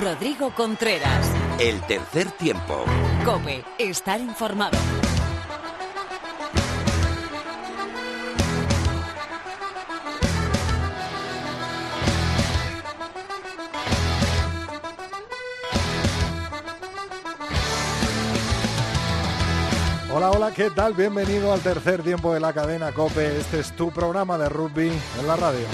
Rodrigo Contreras. El tercer tiempo. Cope, estar informado. Hola, hola, ¿qué tal? Bienvenido al tercer tiempo de la cadena Cope. Este es tu programa de rugby en la radio.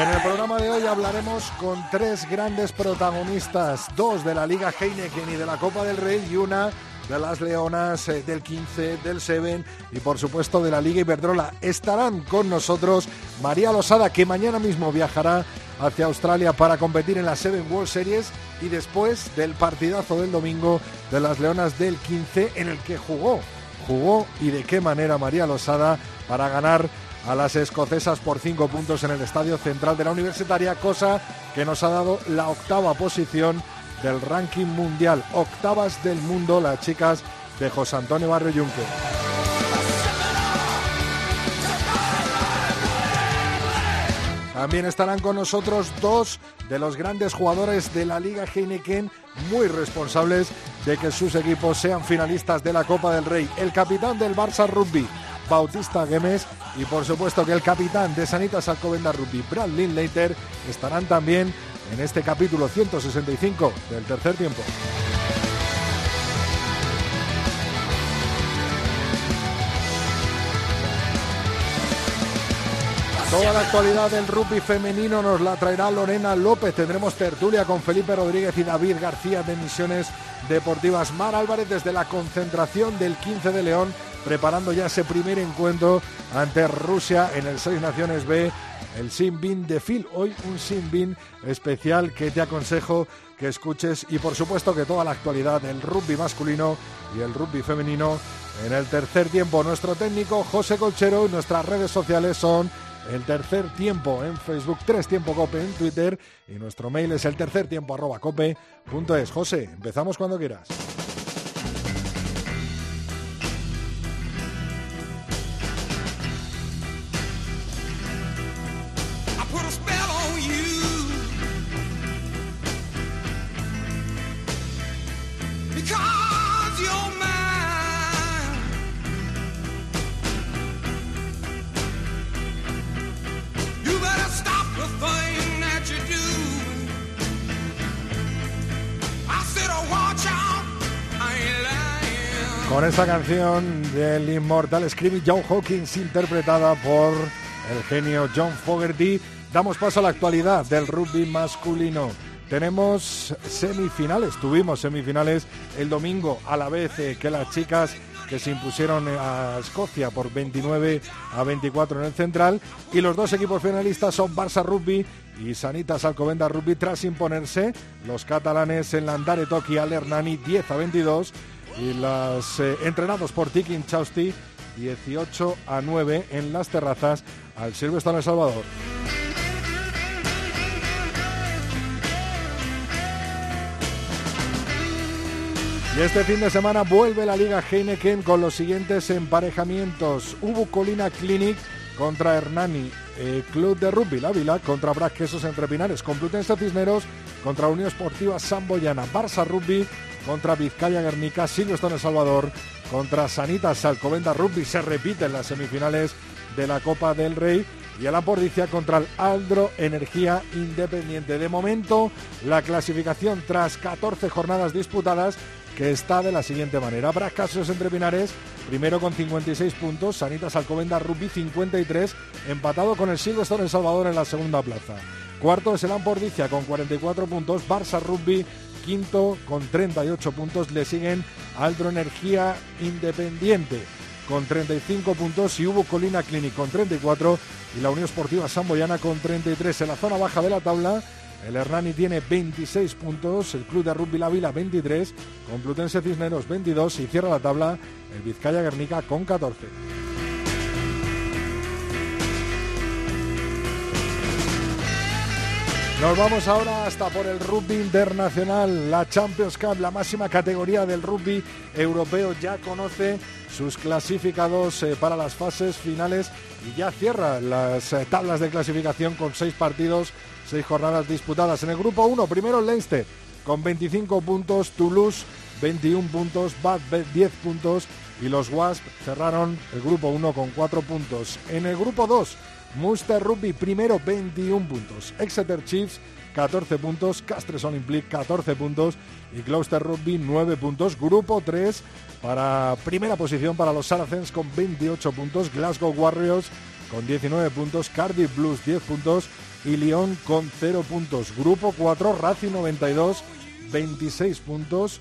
En el programa de hoy hablaremos con tres grandes protagonistas, dos de la Liga Heineken y de la Copa del Rey y una de las Leonas eh, del 15, del Seven y por supuesto de la Liga Iberdrola. Estarán con nosotros María Losada, que mañana mismo viajará hacia Australia para competir en la Seven World Series y después del partidazo del domingo de las Leonas del 15 en el que jugó, jugó y de qué manera María Losada para ganar a las escocesas por cinco puntos en el Estadio Central de la Universitaria, cosa que nos ha dado la octava posición del ranking mundial. Octavas del mundo las chicas de José Antonio Barrio Yunque. También estarán con nosotros dos de los grandes jugadores de la Liga Heineken, muy responsables de que sus equipos sean finalistas de la Copa del Rey. El capitán del Barça Rugby, Bautista Gemes, y por supuesto que el capitán de Sanitas Alcobenda Rugby, Brad Linklater, estarán también en este capítulo 165 del tercer tiempo. Toda la actualidad del rugby femenino nos la traerá Lorena López. Tendremos tertulia con Felipe Rodríguez y David García de Misiones Deportivas. Mar Álvarez desde la concentración del 15 de León, preparando ya ese primer encuentro ante Rusia en el Seis Naciones B, el Sin de Phil. Hoy un Sin especial que te aconsejo que escuches y por supuesto que toda la actualidad del rugby masculino y el rugby femenino en el tercer tiempo. Nuestro técnico José Colchero y nuestras redes sociales son el tercer tiempo en Facebook, tres tiempo cope en Twitter y nuestro mail es el tercer tiempo arroba. José, empezamos cuando quieras. Canción del inmortal Screaming John Hawkins interpretada por el genio John Fogerty, damos paso a la actualidad del rugby masculino. Tenemos semifinales, tuvimos semifinales el domingo a la vez eh, que las chicas que se impusieron a Escocia por 29 a 24 en el central y los dos equipos finalistas son Barça Rugby y Sanitas Alcobenda Rugby tras imponerse los catalanes en Landare Toki al Hernani 10 a 22 y las eh, entrenados por Tiki Chausti 18 a 9 en las terrazas al Silvestre El Salvador. Y este fin de semana vuelve la Liga Heineken con los siguientes emparejamientos. Hubo Colina Clinic contra Hernani, eh, Club de Rugby La Vila contra Quesos entre Pinares, Complutense Cisneros contra Unión Esportiva Samboyana, Barça Rugby contra Vizcaya Guernica, Silvestre El Salvador contra Sanitas Salcovenda Rugby. Se repiten las semifinales de la Copa del Rey y a la Pordicia contra el Aldro Energía Independiente. De momento, la clasificación tras 14 jornadas disputadas que está de la siguiente manera. Casos entre Pinares, primero con 56 puntos, Sanitas Alcobenda Rugby 53, empatado con el Silvestre El Salvador en la segunda plaza. Cuarto es el Ampordicia con 44 puntos, Barça Rugby quinto con 38 puntos. Le siguen Aldro Energía Independiente con 35 puntos y Hubo Colina Clinic con 34 y la Unión Esportiva Samboyana con 33. En la zona baja de la tabla, el Hernani tiene 26 puntos, el Club de Rugby La Vila 23, Complutense Cisneros 22 y cierra la tabla el Vizcaya Guernica con 14. Nos vamos ahora hasta por el rugby internacional, la Champions Cup, la máxima categoría del rugby europeo. Ya conoce sus clasificados eh, para las fases finales y ya cierra las eh, tablas de clasificación con seis partidos, seis jornadas disputadas. En el grupo 1, primero Leinster con 25 puntos, Toulouse 21 puntos, Bath 10 puntos y los Wasp cerraron el grupo 1 con 4 puntos. En el grupo 2, Munster Rugby primero 21 puntos, Exeter Chiefs 14 puntos, Castres Olympic 14 puntos. Y Gloucester Rugby 9 puntos. Grupo 3 para primera posición para los Saracens con 28 puntos, Glasgow Warriors con 19 puntos, Cardiff Blues 10 puntos. Y Lyon con 0 puntos. Grupo 4, Racing 92, 26 puntos.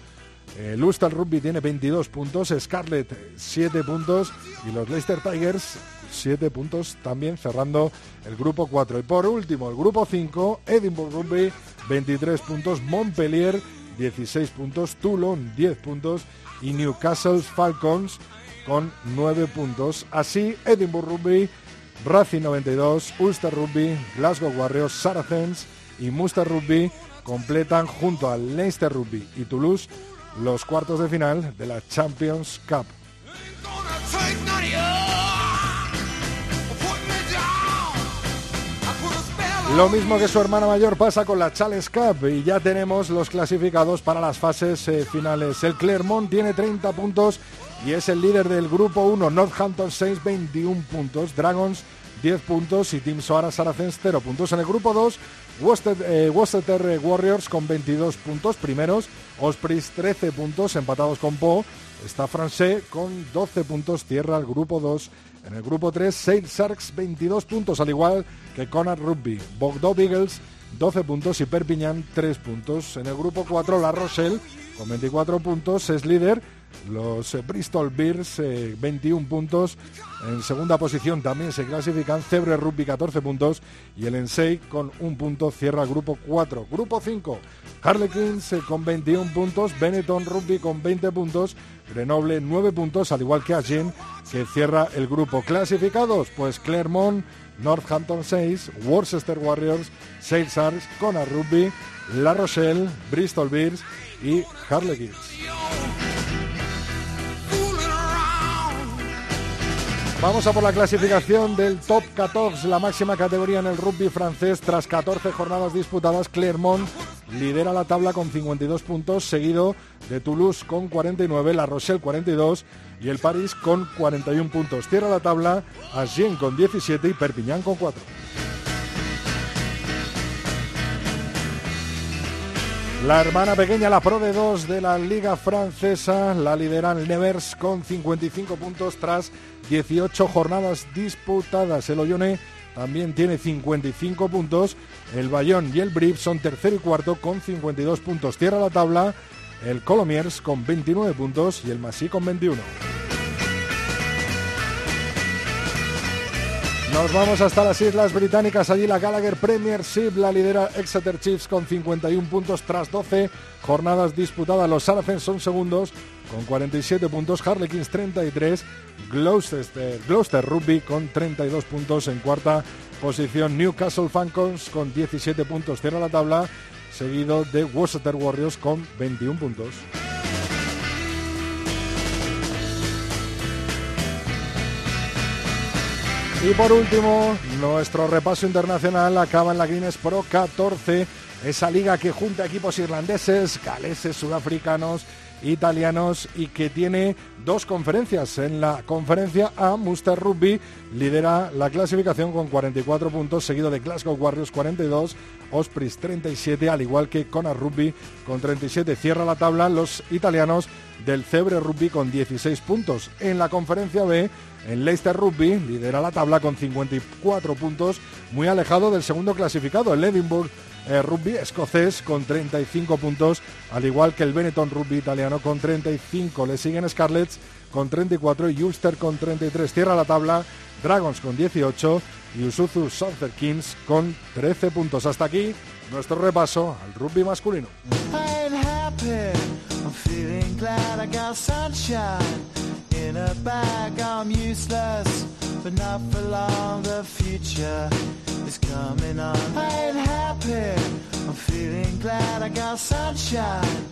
El Ulster Rugby tiene 22 puntos, Scarlett 7 puntos. Y los Leicester Tigers 7 puntos también cerrando el grupo 4. Y por último, el grupo 5, Edinburgh Rugby 23 puntos, Montpellier 16 puntos, Toulon 10 puntos y Newcastle Falcons con 9 puntos. Así, Edinburgh Rugby, Racing 92, Ulster Rugby, Glasgow Warriors, Saracens y Munster Rugby completan junto al Leicester Rugby y Toulouse los cuartos de final de la Champions Cup. Lo mismo que su hermana mayor pasa con la Challenge Cup y ya tenemos los clasificados para las fases eh, finales. El Clermont tiene 30 puntos y es el líder del grupo 1. Northampton 6, 21 puntos. Dragons 10 puntos y Team Soara Saracens 0 puntos. En el grupo 2, Worcester, eh, Warriors con 22 puntos primeros. Ospreys 13 puntos empatados con Po. Está Francés con 12 puntos, cierra el grupo 2. En el grupo 3, Sail Sharks 22 puntos, al igual que Conard Rugby. Bogdo Beagles 12 puntos y Perpignan 3 puntos. En el grupo 4, La Rochelle con 24 puntos es líder. Los eh, Bristol Bears 21 eh, puntos. En segunda posición también se clasifican Cebre Rugby 14 puntos y el Ensei con un punto cierra grupo 4. Grupo 5, Harlequins eh, con 21 puntos, Benetton Rugby con 20 puntos, Grenoble 9 puntos, al igual que Agen que cierra el grupo. Clasificados, pues Clermont, Northampton 6, Worcester Warriors, Sales Arts, Connor Rugby, La Rochelle, Bristol Bears y Harlequins. Vamos a por la clasificación del top 14, la máxima categoría en el rugby francés. Tras 14 jornadas disputadas, Clermont lidera la tabla con 52 puntos, seguido de Toulouse con 49, La Rochelle 42 y el París con 41 puntos. Cierra la tabla Agen con 17 y Perpignan con 4. La hermana pequeña, la Pro de 2 de la Liga Francesa, la lideran Nevers con 55 puntos tras 18 jornadas disputadas. El Oyone también tiene 55 puntos. El Bayón y el Brief son tercero y cuarto con 52 puntos. Cierra la tabla el Colomiers con 29 puntos y el Massy con 21. Nos vamos hasta las Islas Británicas. Allí la Gallagher Premiership la lidera Exeter Chiefs con 51 puntos tras 12 jornadas disputadas. Los Saracens son segundos con 47 puntos. Harlequins 33. Gloucester, Gloucester Rugby con 32 puntos en cuarta posición. Newcastle Falcons con 17 puntos. Cierra la tabla. Seguido de Worcester Warriors con 21 puntos. Y por último, nuestro repaso internacional acaba en la Guinness Pro 14, esa liga que junta equipos irlandeses, galeses, sudafricanos, italianos y que tiene dos conferencias. En la conferencia A, Munster Rugby lidera la clasificación con 44 puntos, seguido de Glasgow Warriors 42, Ospreys 37, al igual que Connor Rugby con 37. Cierra la tabla los italianos del Cebre Rugby con 16 puntos. En la conferencia B, en Leicester Rugby lidera la tabla con 54 puntos, muy alejado del segundo clasificado, el Edinburgh eh, Rugby escocés con 35 puntos, al igual que el Benetton Rugby italiano con 35. Le siguen Scarlets con 34 y Ulster con 33. Cierra la tabla Dragons con 18 y Usuzu Southern Kings con 13 puntos. Hasta aquí nuestro repaso al rugby masculino. But not for long. The future is coming on. I ain't happy, I'm feeling glad I got sunshine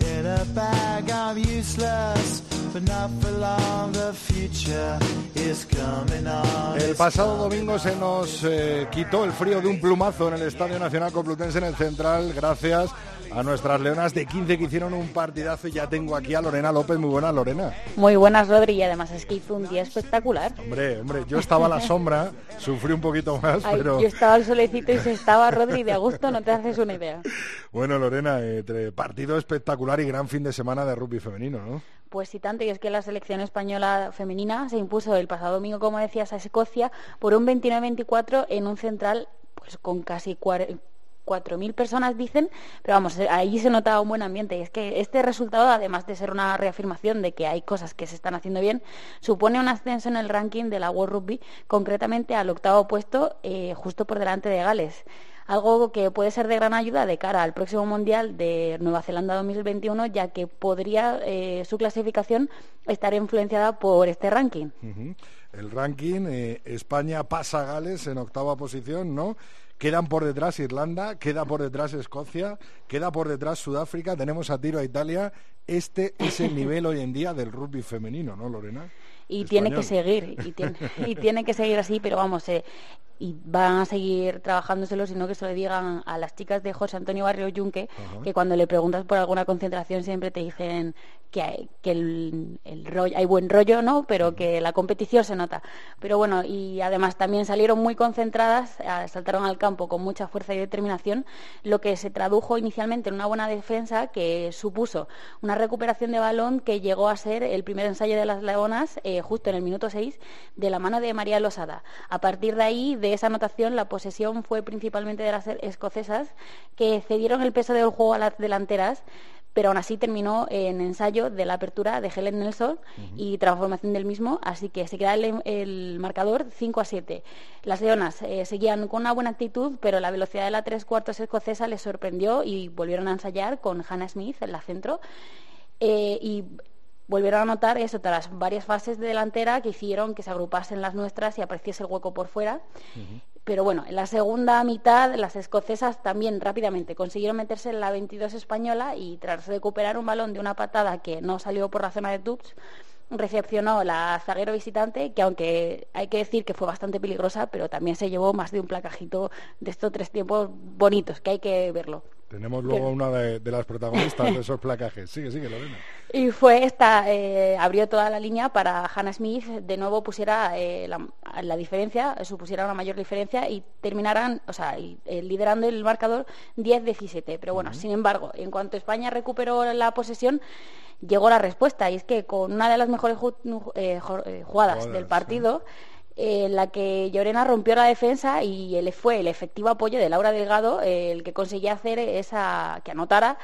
in a bag. I'm useless, but not for long. The future is coming on. El pasado domingo se nos eh, quitó el frío de un plumazo en el Estadio Nacional Complutense en el Central, gracias a nuestras leonas de 15 que hicieron un partidazo. Y ya tengo aquí a Lorena López. Muy buena, Lorena. Muy buenas, Rodri. Y además es que hizo un día espectacular. Hombre, hombre, yo estaba a la sombra, sufrí un poquito más, Ay, pero... Yo estaba al solecito y se estaba Rodri de agosto, no te haces una idea. Bueno, Lorena, entre partido espectacular y gran fin de semana de rugby femenino, ¿no? Pues sí, tanto, y es que la selección española femenina se impuso el pasado domingo, como decías, a Escocia por un 29-24 en un central pues con casi 4.000 personas dicen, pero vamos, ahí se notaba un buen ambiente. Y es que este resultado, además de ser una reafirmación de que hay cosas que se están haciendo bien, supone un ascenso en el ranking de la World Rugby, concretamente al octavo puesto, eh, justo por delante de Gales algo que puede ser de gran ayuda de cara al próximo Mundial de Nueva Zelanda 2021, ya que podría eh, su clasificación estar influenciada por este ranking. El ranking, eh, España pasa a Gales en octava posición, ¿no? Quedan por detrás Irlanda, queda por detrás Escocia, queda por detrás Sudáfrica, tenemos a tiro a Italia. Este es el nivel hoy en día del rugby femenino, ¿no, Lorena? Y tiene que seguir, y tiene, y tiene que seguir así, pero vamos, eh, y van a seguir trabajándoselo, sino que se lo digan a las chicas de José Antonio Barrio Yunque, que cuando le preguntas por alguna concentración siempre te dicen que el, rollo, hay buen rollo, ¿no? Pero que la competición se nota. Pero bueno, y además también salieron muy concentradas, saltaron al campo con mucha fuerza y determinación, lo que se tradujo inicialmente en una buena defensa que supuso una recuperación de balón que llegó a ser el primer ensayo de las Leonas eh, justo en el minuto 6 de la mano de María Losada. A partir de ahí, de esa anotación, la posesión fue principalmente de las escocesas, que cedieron el peso del juego a las delanteras, pero aún así terminó en ensayo de la apertura de Helen Nelson y transformación del mismo, así que se queda el, marcador 5 a 7. Las leonas eh, seguían con una buena actitud, pero la velocidad de la tres cuartos escocesa les sorprendió y volvieron a ensayar con Hannah Smith en la centro. Eh, y volvieron a notar eso tras varias fases de delantera que hicieron que se agrupasen las nuestras y apareciese el hueco por fuera. Pero bueno, en la segunda mitad las escocesas también rápidamente consiguieron meterse en la 22 española y tras recuperar un balón de una patada que no salió por la zona de tubs, recepcionó la zaguero visitante, que aunque hay que decir que fue bastante peligrosa, pero también se llevó más de un placajito de estos tres tiempos bonitos, que hay que verlo. Tenemos luego una de, las protagonistas de esos placajes. Sigue, sigue, Lorena. Y fue esta, eh, abrió toda la línea para Hannah Smith, de nuevo pusiera eh, la, diferencia, supusiera una mayor diferencia y terminaran, o sea, eh, liderando el marcador 10-17. Pero bueno, sin embargo, en cuanto España recuperó la posesión, llegó la respuesta y es que con una de las mejores jugadas, del partido en la que Llorena rompió la defensa y él fue el efectivo apoyo de Laura Delgado el que conseguía hacer esa que anotara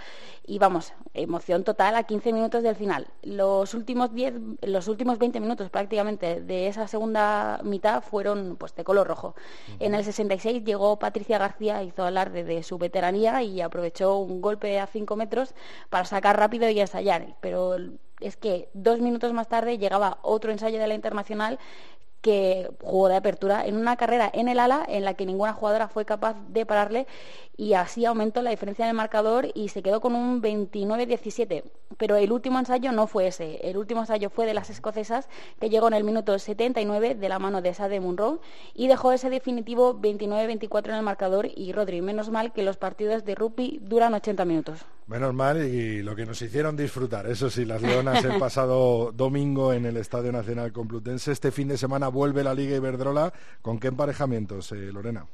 y vamos, emoción total a 15 minutos del final. Los últimos 10, los últimos 20 minutos prácticamente de esa segunda mitad fueron pues de color rojo. En el 66 llegó Patricia García, hizo alarde de su veteranía y aprovechó un golpe a 5 metros para sacar rápido y ensayar, pero es que dos minutos más tarde llegaba otro ensayo de la Internacional que jugó de apertura en una carrera en el ala en la que ninguna jugadora fue capaz de pararle y así aumentó la diferencia en el marcador y se quedó con un 29-17. Pero el último ensayo no fue ese, el último ensayo fue de las escocesas que llegó en el minuto 79 de la mano de Sade Munro y dejó ese definitivo 29-24 en el marcador y Rodri, menos mal que los partidos de rugby duran 80 minutos. Menos mal y lo que nos hicieron disfrutar, eso sí, las Leonas el pasado domingo en el Estadio Nacional Complutense, este fin de semana vuelve la Liga Iberdrola, ¿con qué emparejamientos, eh, Lorena?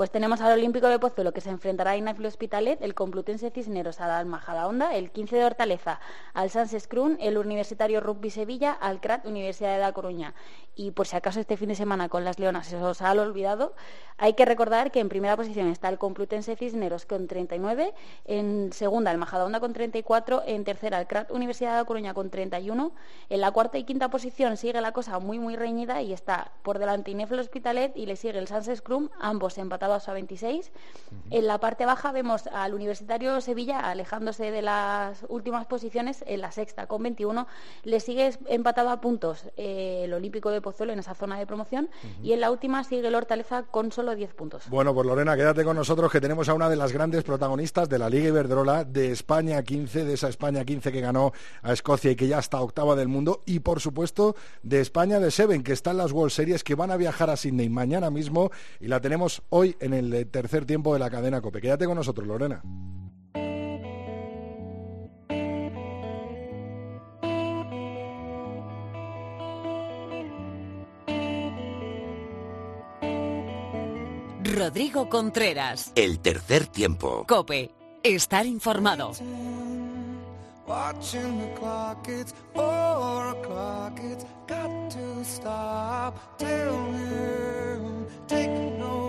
Pues tenemos al Olímpico de Pozuelo que se enfrentará a Inafil Hospitalet, el Complutense Cisneros a Majada Honda, el 15 de Hortaleza al Sans Scrun, el Universitario Rugby Sevilla al CRAT Universidad de La Coruña. Y por si acaso este fin de semana con las Leonas se os ha olvidado, hay que recordar que en primera posición está el Complutense Cisneros con 39, en segunda el Majadahonda con 34, en tercera el CRAT Universidad de La Coruña con 31, en la cuarta y quinta posición sigue la cosa muy muy reñida y está por delante Inefel Hospitalet y le sigue el Sans Scrum, ambos empatados a 26. En la parte baja vemos al Universitario Sevilla alejándose de las últimas posiciones en la sexta con 21. Le sigue empatado a puntos eh, el Olímpico de Pozuelo en esa zona de promoción y en la última sigue el Hortaleza con solo 10 puntos. Bueno, pues Lorena, quédate con nosotros que tenemos a una de las grandes protagonistas de la Liga Iberdrola de España 15, de esa España 15 que ganó a Escocia y que ya está octava del mundo y por supuesto de España de Seven que está en las World Series que van a viajar a Sydney mañana mismo y la tenemos hoy en el eh, tercer tiempo de la cadena COPE. Quédate con nosotros, Lorena. Rodrigo Contreras. El tercer tiempo. Cope. Estar informado. Watching the clock, it's four o'clock, it's got to stop. Tell him, take no more.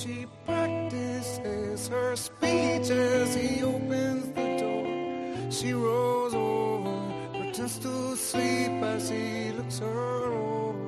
She practices her speech as he opens the door. She rolls over, pretends to sleep as he looks her over.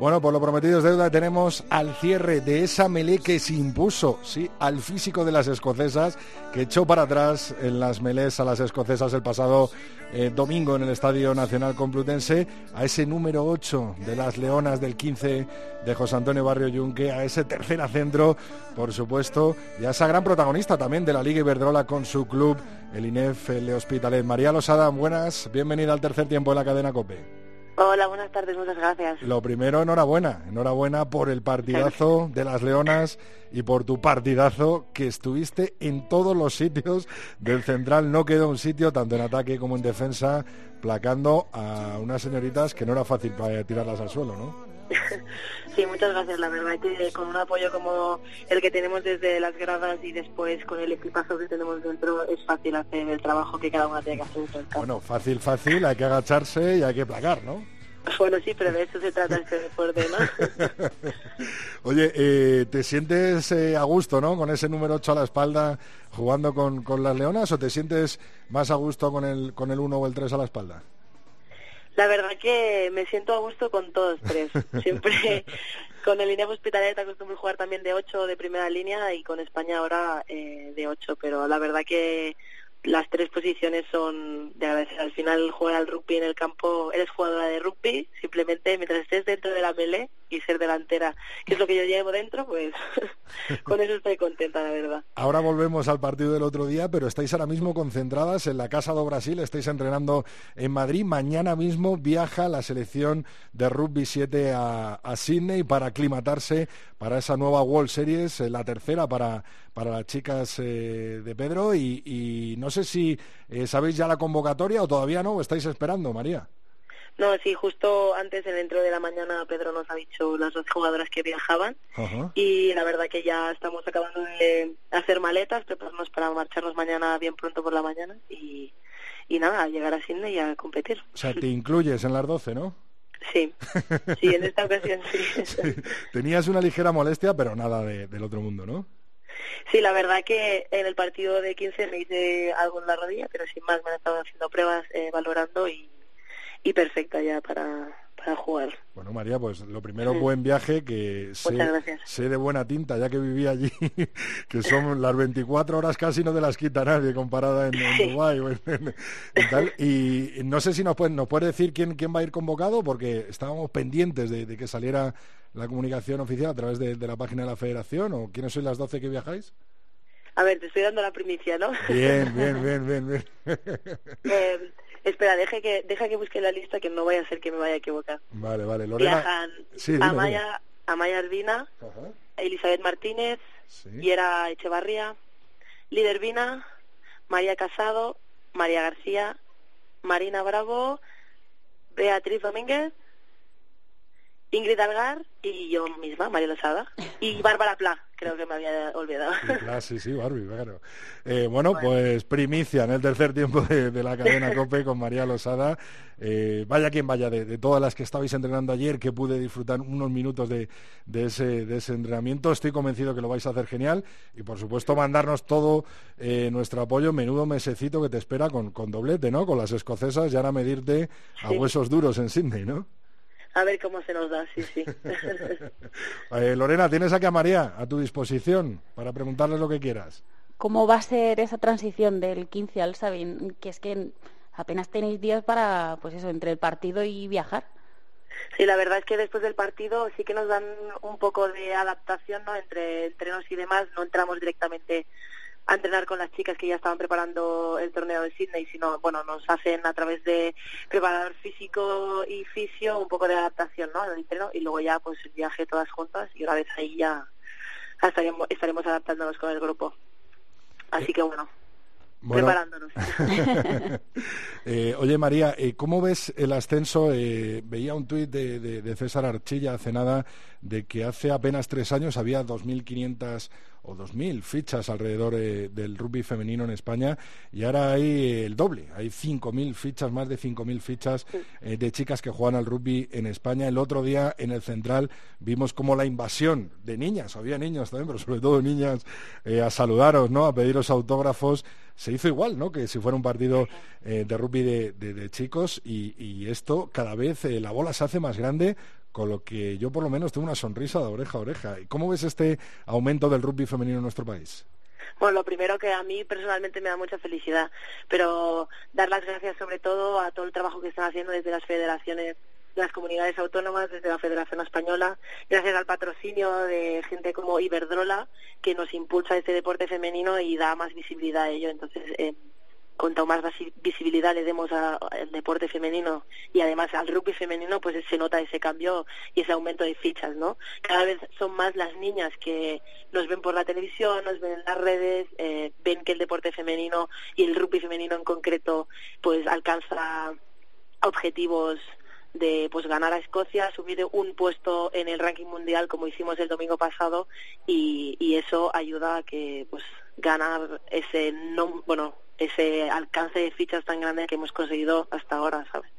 Bueno, por lo prometido es deuda, tenemos al cierre de esa melee que se impuso, sí, al físico de las escocesas, que echó para atrás en las melees a las escocesas el pasado eh, domingo en el Estadio Nacional Complutense, a ese número 8 de las Leonas del 15 de José Antonio Barrio Yunque, a ese tercer centro, por supuesto, y a esa gran protagonista también de la Liga Iberdrola con su club, el INEF Le Hospitalet. María Losada, buenas, bienvenida al tercer tiempo de la cadena COPE. Hola, buenas tardes, muchas gracias. Lo primero, enhorabuena. Enhorabuena por el partidazo de las Leonas y por tu partidazo que estuviste en todos los sitios del central. No quedó un sitio, tanto en ataque como en defensa, placando a unas señoritas que no era fácil para tirarlas al suelo, ¿no? Sí, muchas gracias. La verdad que con un apoyo como el que tenemos desde las gradas y después con el equipazo que tenemos dentro es fácil hacer el trabajo que cada una tiene que hacer. campo. Bueno, fácil, fácil, hay que agacharse y hay que placar, ¿no? Bueno, sí, pero de eso se trata este deporte, ¿no? Oye, eh, ¿te sientes eh, a gusto, ¿no? Con ese número 8 a la espalda jugando con, con las leonas o te sientes más a gusto con el, con el 1 o el 3 a la espalda? La verdad que me siento a gusto con todos tres. Siempre con el INEF Hospitalet acostumbro jugar también de 8 de primera línea y con España ahora eh, de 8, pero la verdad que las tres posiciones son de agradecer. Al final jugar al rugby en el campo, eres jugadora de rugby, simplemente mientras estés dentro de la melee y ser delantera, que es lo que yo llevo dentro, pues con eso estoy contenta, la verdad. Ahora volvemos al partido del otro día, pero estáis ahora mismo concentradas en la Casa do Brasil, estáis entrenando en Madrid. Mañana mismo viaja la selección de rugby 7 a, a Sydney para aclimatarse para esa nueva World Series, eh, la tercera para, para las chicas eh, de Pedro. Y, no sé si eh, sabéis ya la convocatoria o todavía no, o estáis esperando, María. No, sí, justo antes, en dentro de la mañana, Pedro nos ha dicho las dos jugadoras que viajaban y la verdad que ya estamos acabando de hacer maletas, prepararnos para marcharnos mañana bien pronto por la mañana y, y nada, a llegar a Sydney y a competir. O sea, te incluyes en las 12, ¿no? Sí, sí, en esta ocasión sí. Tenías una ligera molestia, pero nada de- del otro mundo, ¿no? Sí, la verdad que en el partido de 15 me hice algo en la rodilla, pero sin más me han estado haciendo pruebas, eh, valorando y, y perfecta ya para, para jugar. Bueno, María, pues lo primero, buen viaje, que sé, de buena tinta, ya que viví allí, que son las 24 horas casi no te las quita nadie comparada en, en Sí. Dubái y no sé si nos puede, nos puede decir quién, quién va a ir convocado, porque estábamos pendientes de, de que saliera la comunicación oficial a través de, de la página de la federación, o quiénes sois las 12 que viajáis. A ver, te estoy dando la primicia, ¿no? Bien, bien, bien, bien, bien. Eh, espera, deje que, deja que busque la lista que no vaya a ser que me vaya a equivocar. Vale, vale. Lorena. Viajan Sí, dime, Amaya, Amaya Arbina, dime. Ajá, Elizabeth Martínez, sí. Yera Echevarría, Líder Vina, María Casado, María García, Marina Bravo, Beatriz Domínguez, Ingrid Algar y yo misma, María Lozada. Y Bárbara Pla, creo que me había olvidado. Sí, claro, sí, sí, Barbie, claro. Eh, bueno, pues primicia en el tercer tiempo de, de la cadena COPE con María Losada. Eh, vaya quien vaya, de, de todas las que estabais entrenando ayer, que pude disfrutar unos minutos de, de ese, de ese entrenamiento. Estoy convencido que lo vais a hacer genial y, por supuesto, mandarnos todo eh, nuestro apoyo. Menudo mesecito que te espera con, con doblete, ¿no? Con las escocesas y ahora medirte a huesos duros en Sydney, ¿no? A ver cómo se nos da, sí, sí. Eh, Lorena, tienes aquí a María a tu disposición para preguntarles lo que quieras. ¿Cómo va a ser esa transición del 15 al Sabin? Que es que apenas tenéis días para, pues eso, entre el partido y viajar. Sí, la verdad es que después del partido sí que nos dan un poco de adaptación, ¿no? Entre entrenos y demás, no entramos directamente a entrenar con las chicas que ya estaban preparando el torneo de Sydney, sino, bueno, nos hacen a través de preparador físico y fisio un poco de adaptación, ¿no? y luego ya, pues, el viaje todas juntas y una vez ahí ya estaremos, estaremos adaptándonos con el grupo. Así que, bueno, preparándonos. Eh, oye, María, eh, ¿cómo ves el ascenso? Eh, veía un tuit de, de, César Archilla hace nada de que hace apenas tres años había 2.500 o 2.000 fichas alrededor eh, del rugby femenino en España y ahora hay el doble, hay 5.000 fichas, más de 5.000 fichas eh, de chicas que juegan al rugby en España. El otro día en el Central vimos como la invasión de niñas, había niños también, pero sobre todo niñas, eh, a saludaros, ¿no? a pediros autógrafos se hizo igual, ¿no? Que si fuera un partido de rugby de, chicos y, esto cada vez la bola se hace más grande con lo que yo por lo menos tengo una sonrisa de oreja a oreja. ¿Cómo ves este aumento del rugby femenino en nuestro país? Bueno, lo primero que a mí personalmente me da mucha felicidad, pero dar las gracias sobre todo a todo el trabajo que están haciendo desde las federaciones de las comunidades autónomas, desde la Federación Española, gracias al patrocinio de gente como Iberdrola, que nos impulsa este deporte femenino y da más visibilidad a ello. Entonces, eh, cuanto más visibilidad le demos al deporte femenino y además al rugby femenino, pues se nota ese cambio y ese aumento de fichas, ¿no? Cada vez son más las niñas que nos ven por la televisión, nos ven en las redes, eh, ven que el deporte femenino y el rugby femenino en concreto, pues alcanza objetivos de pues ganar a Escocia, subir un puesto en el ranking mundial como hicimos el domingo pasado y, y eso ayuda a que pues ganar ese no bueno ese alcance de fichas tan grande que hemos conseguido hasta ahora, ¿sabes?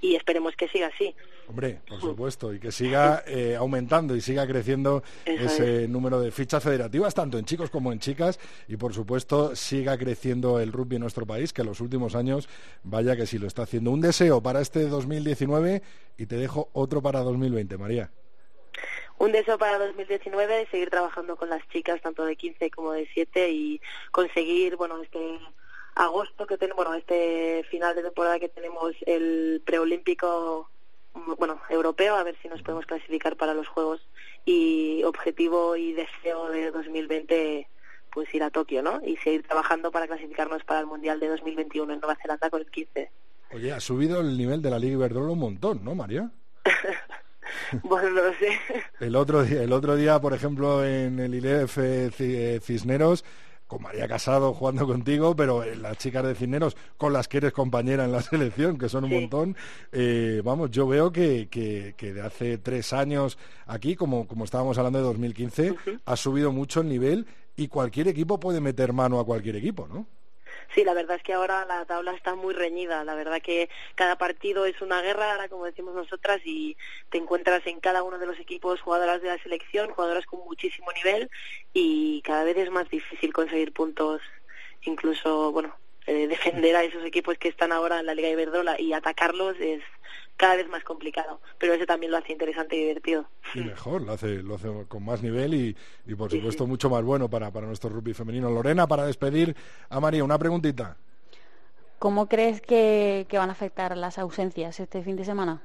Y esperemos que siga así. Hombre, por supuesto, y que siga eh, aumentando y siga creciendo ese número de fichas federativas, tanto en chicos como en chicas, y por supuesto siga creciendo el rugby en nuestro país, que en los últimos años, vaya que sí lo está haciendo. Un deseo para este 2019 y te dejo otro para 2020, María un deseo para 2019 es seguir trabajando con las chicas tanto de 15 como de 7 y conseguir bueno este agosto que tenemos, bueno, este final de temporada que tenemos el preolímpico, bueno, europeo, a ver si nos podemos clasificar para los Juegos y objetivo y deseo de 2020 pues ir a Tokio, ¿no? Y seguir trabajando para clasificarnos para el Mundial de 2021 en Nueva Zelanda con el 15. Oye, ha subido el nivel de la Liga Iberdrola un montón, ¿no, María? bueno, no lo sé. El otro día, el otro día, por ejemplo, en el ILEF eh, Cisneros con María Casado jugando contigo, pero eh, las chicas de Cisneros con las que eres compañera en la selección, que son un montón, eh, vamos, yo veo que, que, de hace tres años aquí, como, como estábamos hablando de 2015, ha subido mucho el nivel y cualquier equipo puede meter mano a cualquier equipo, ¿no? Sí, la verdad es que ahora la tabla está muy reñida. La verdad que cada partido es una guerra, ahora como decimos nosotras, y te encuentras en cada uno de los equipos jugadoras de la selección, jugadoras con muchísimo nivel, y cada vez es más difícil conseguir puntos, incluso, bueno, eh, defender a esos equipos que están ahora en la Liga Iberdrola y atacarlos es cada vez más complicado, pero eso también lo hace interesante y divertido. Y mejor, lo hace, lo hace con más nivel y, y por supuesto mucho más bueno para, para nuestro rugby femenino. Lorena, para despedir a María, una preguntita. ¿Cómo crees que van a afectar las ausencias este fin de semana?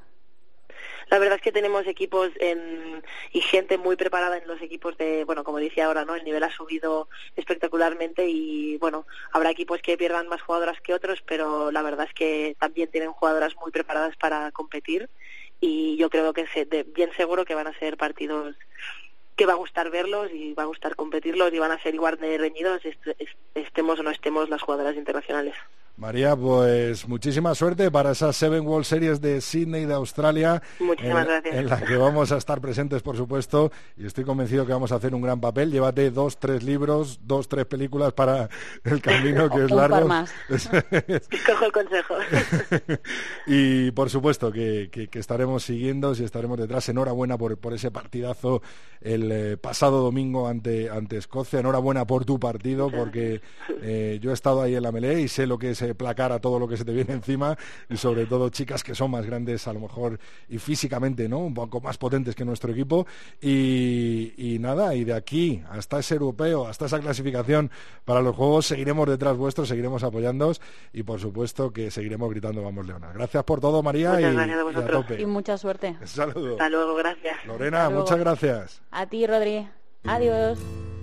La verdad es que tenemos equipos y gente muy preparada en los equipos de, bueno, como decía ahora, ¿no? El nivel ha subido espectacularmente y, bueno, habrá equipos que pierdan más jugadoras que otros, pero la verdad es que también tienen jugadoras muy preparadas para competir y yo creo que bien seguro que van a ser partidos que va a gustar verlos y va a gustar competirlos y van a ser igual de reñidos estemos o no estemos las jugadoras internacionales. María, pues muchísima suerte para esas Seven World Series de Sydney de Australia. Muchísimas gracias. En la que vamos a estar presentes, por supuesto, y estoy convencido que vamos a hacer un gran papel. Llévate dos, tres libros, dos, tres películas para el camino que es largo. más. Cojo el consejo. y por supuesto que, estaremos siguiendo y estaremos detrás. Enhorabuena por, por ese partidazo el eh, pasado domingo ante, ante Escocia. Enhorabuena por tu partido, porque eh, yo he estado ahí en la melee y sé lo que es eh, placar a todo lo que se te viene encima y sobre todo chicas que son más grandes a lo mejor y físicamente, ¿no? Un poco más potentes que nuestro equipo y, nada, y de aquí hasta ese europeo, hasta esa clasificación para los Juegos, seguiremos detrás vuestros, seguiremos apoyándoos y por supuesto que seguiremos gritando Vamos Leona. Gracias por todo, María. y, y, mucha suerte. saludo. Hasta luego, gracias. Lorena, muchas gracias. A ti, Rodri. Adiós.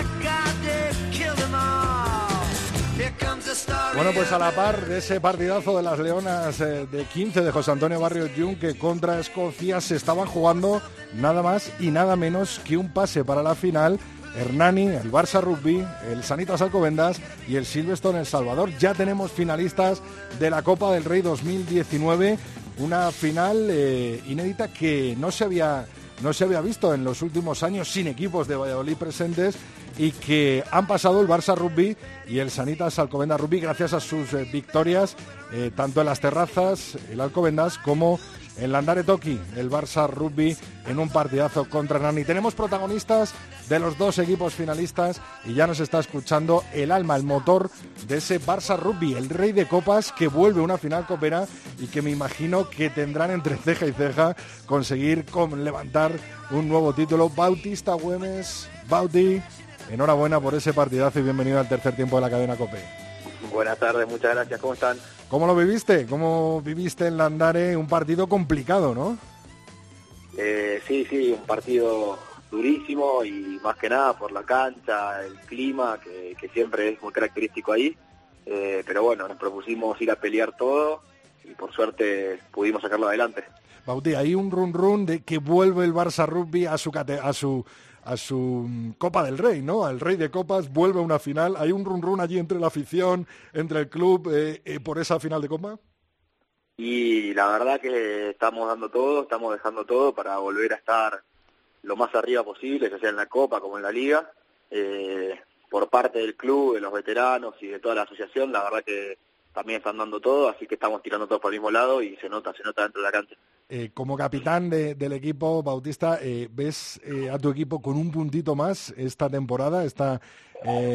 Bueno, pues a la par de ese partidazo de las Leonas eh, de 15 de José Antonio Barrio Junque contra Escocia, se estaban jugando nada más y nada menos que un pase para la final Hernani, el Barça Rugby, el Sanitas Alcobendas y el Silverstone El Salvador. Ya tenemos finalistas de la Copa del Rey 2019, una final eh, inédita que no se había no se había visto en los últimos años sin equipos de Valladolid presentes y que han pasado el Barça Rugby y el Sanitas Alcobendas Rugby gracias a sus eh, victorias eh, tanto en las terrazas, el Alcobendas, como en Landare Toki, el Barça Rugby en un partidazo contra Nani. Tenemos protagonistas de los dos equipos finalistas y ya nos está escuchando el alma, el motor de ese Barça Rugby, el rey de copas que vuelve una final copera y que me imagino que tendrán entre ceja y ceja conseguir levantar un nuevo título. Bautista Güemes, Bauti, enhorabuena por ese partidazo y bienvenido al tercer tiempo de la cadena Cope. Buenas tardes, muchas gracias, ¿cómo están? ¿Cómo lo viviste? ¿Cómo viviste en Landare un partido complicado, no? Eh, sí, sí, un partido durísimo y más que nada por la cancha, el clima, que, siempre es muy característico ahí. Eh, pero bueno, nos propusimos ir a pelear todo y por suerte pudimos sacarlo adelante. Bauti, hay un run run de que vuelve el Barça Rugby a su, a su a su mm, Copa del Rey, ¿no? Al Rey de Copas, vuelve a una final. ¿Hay un run run allí entre la afición, entre el club, eh, eh, por esa final de Copa? Y la verdad que estamos dando todo, estamos dejando todo para volver a estar lo más arriba posible, ya sea en la Copa como en la Liga. Eh, por parte del club, de los veteranos y de toda la asociación, la verdad que también están dando todo, así que estamos tirando todos por el mismo lado y se nota, se nota dentro de la cancha. Eh, como capitán del equipo, Bautista, eh, ¿ves eh, a tu equipo con un puntito más esta temporada, esta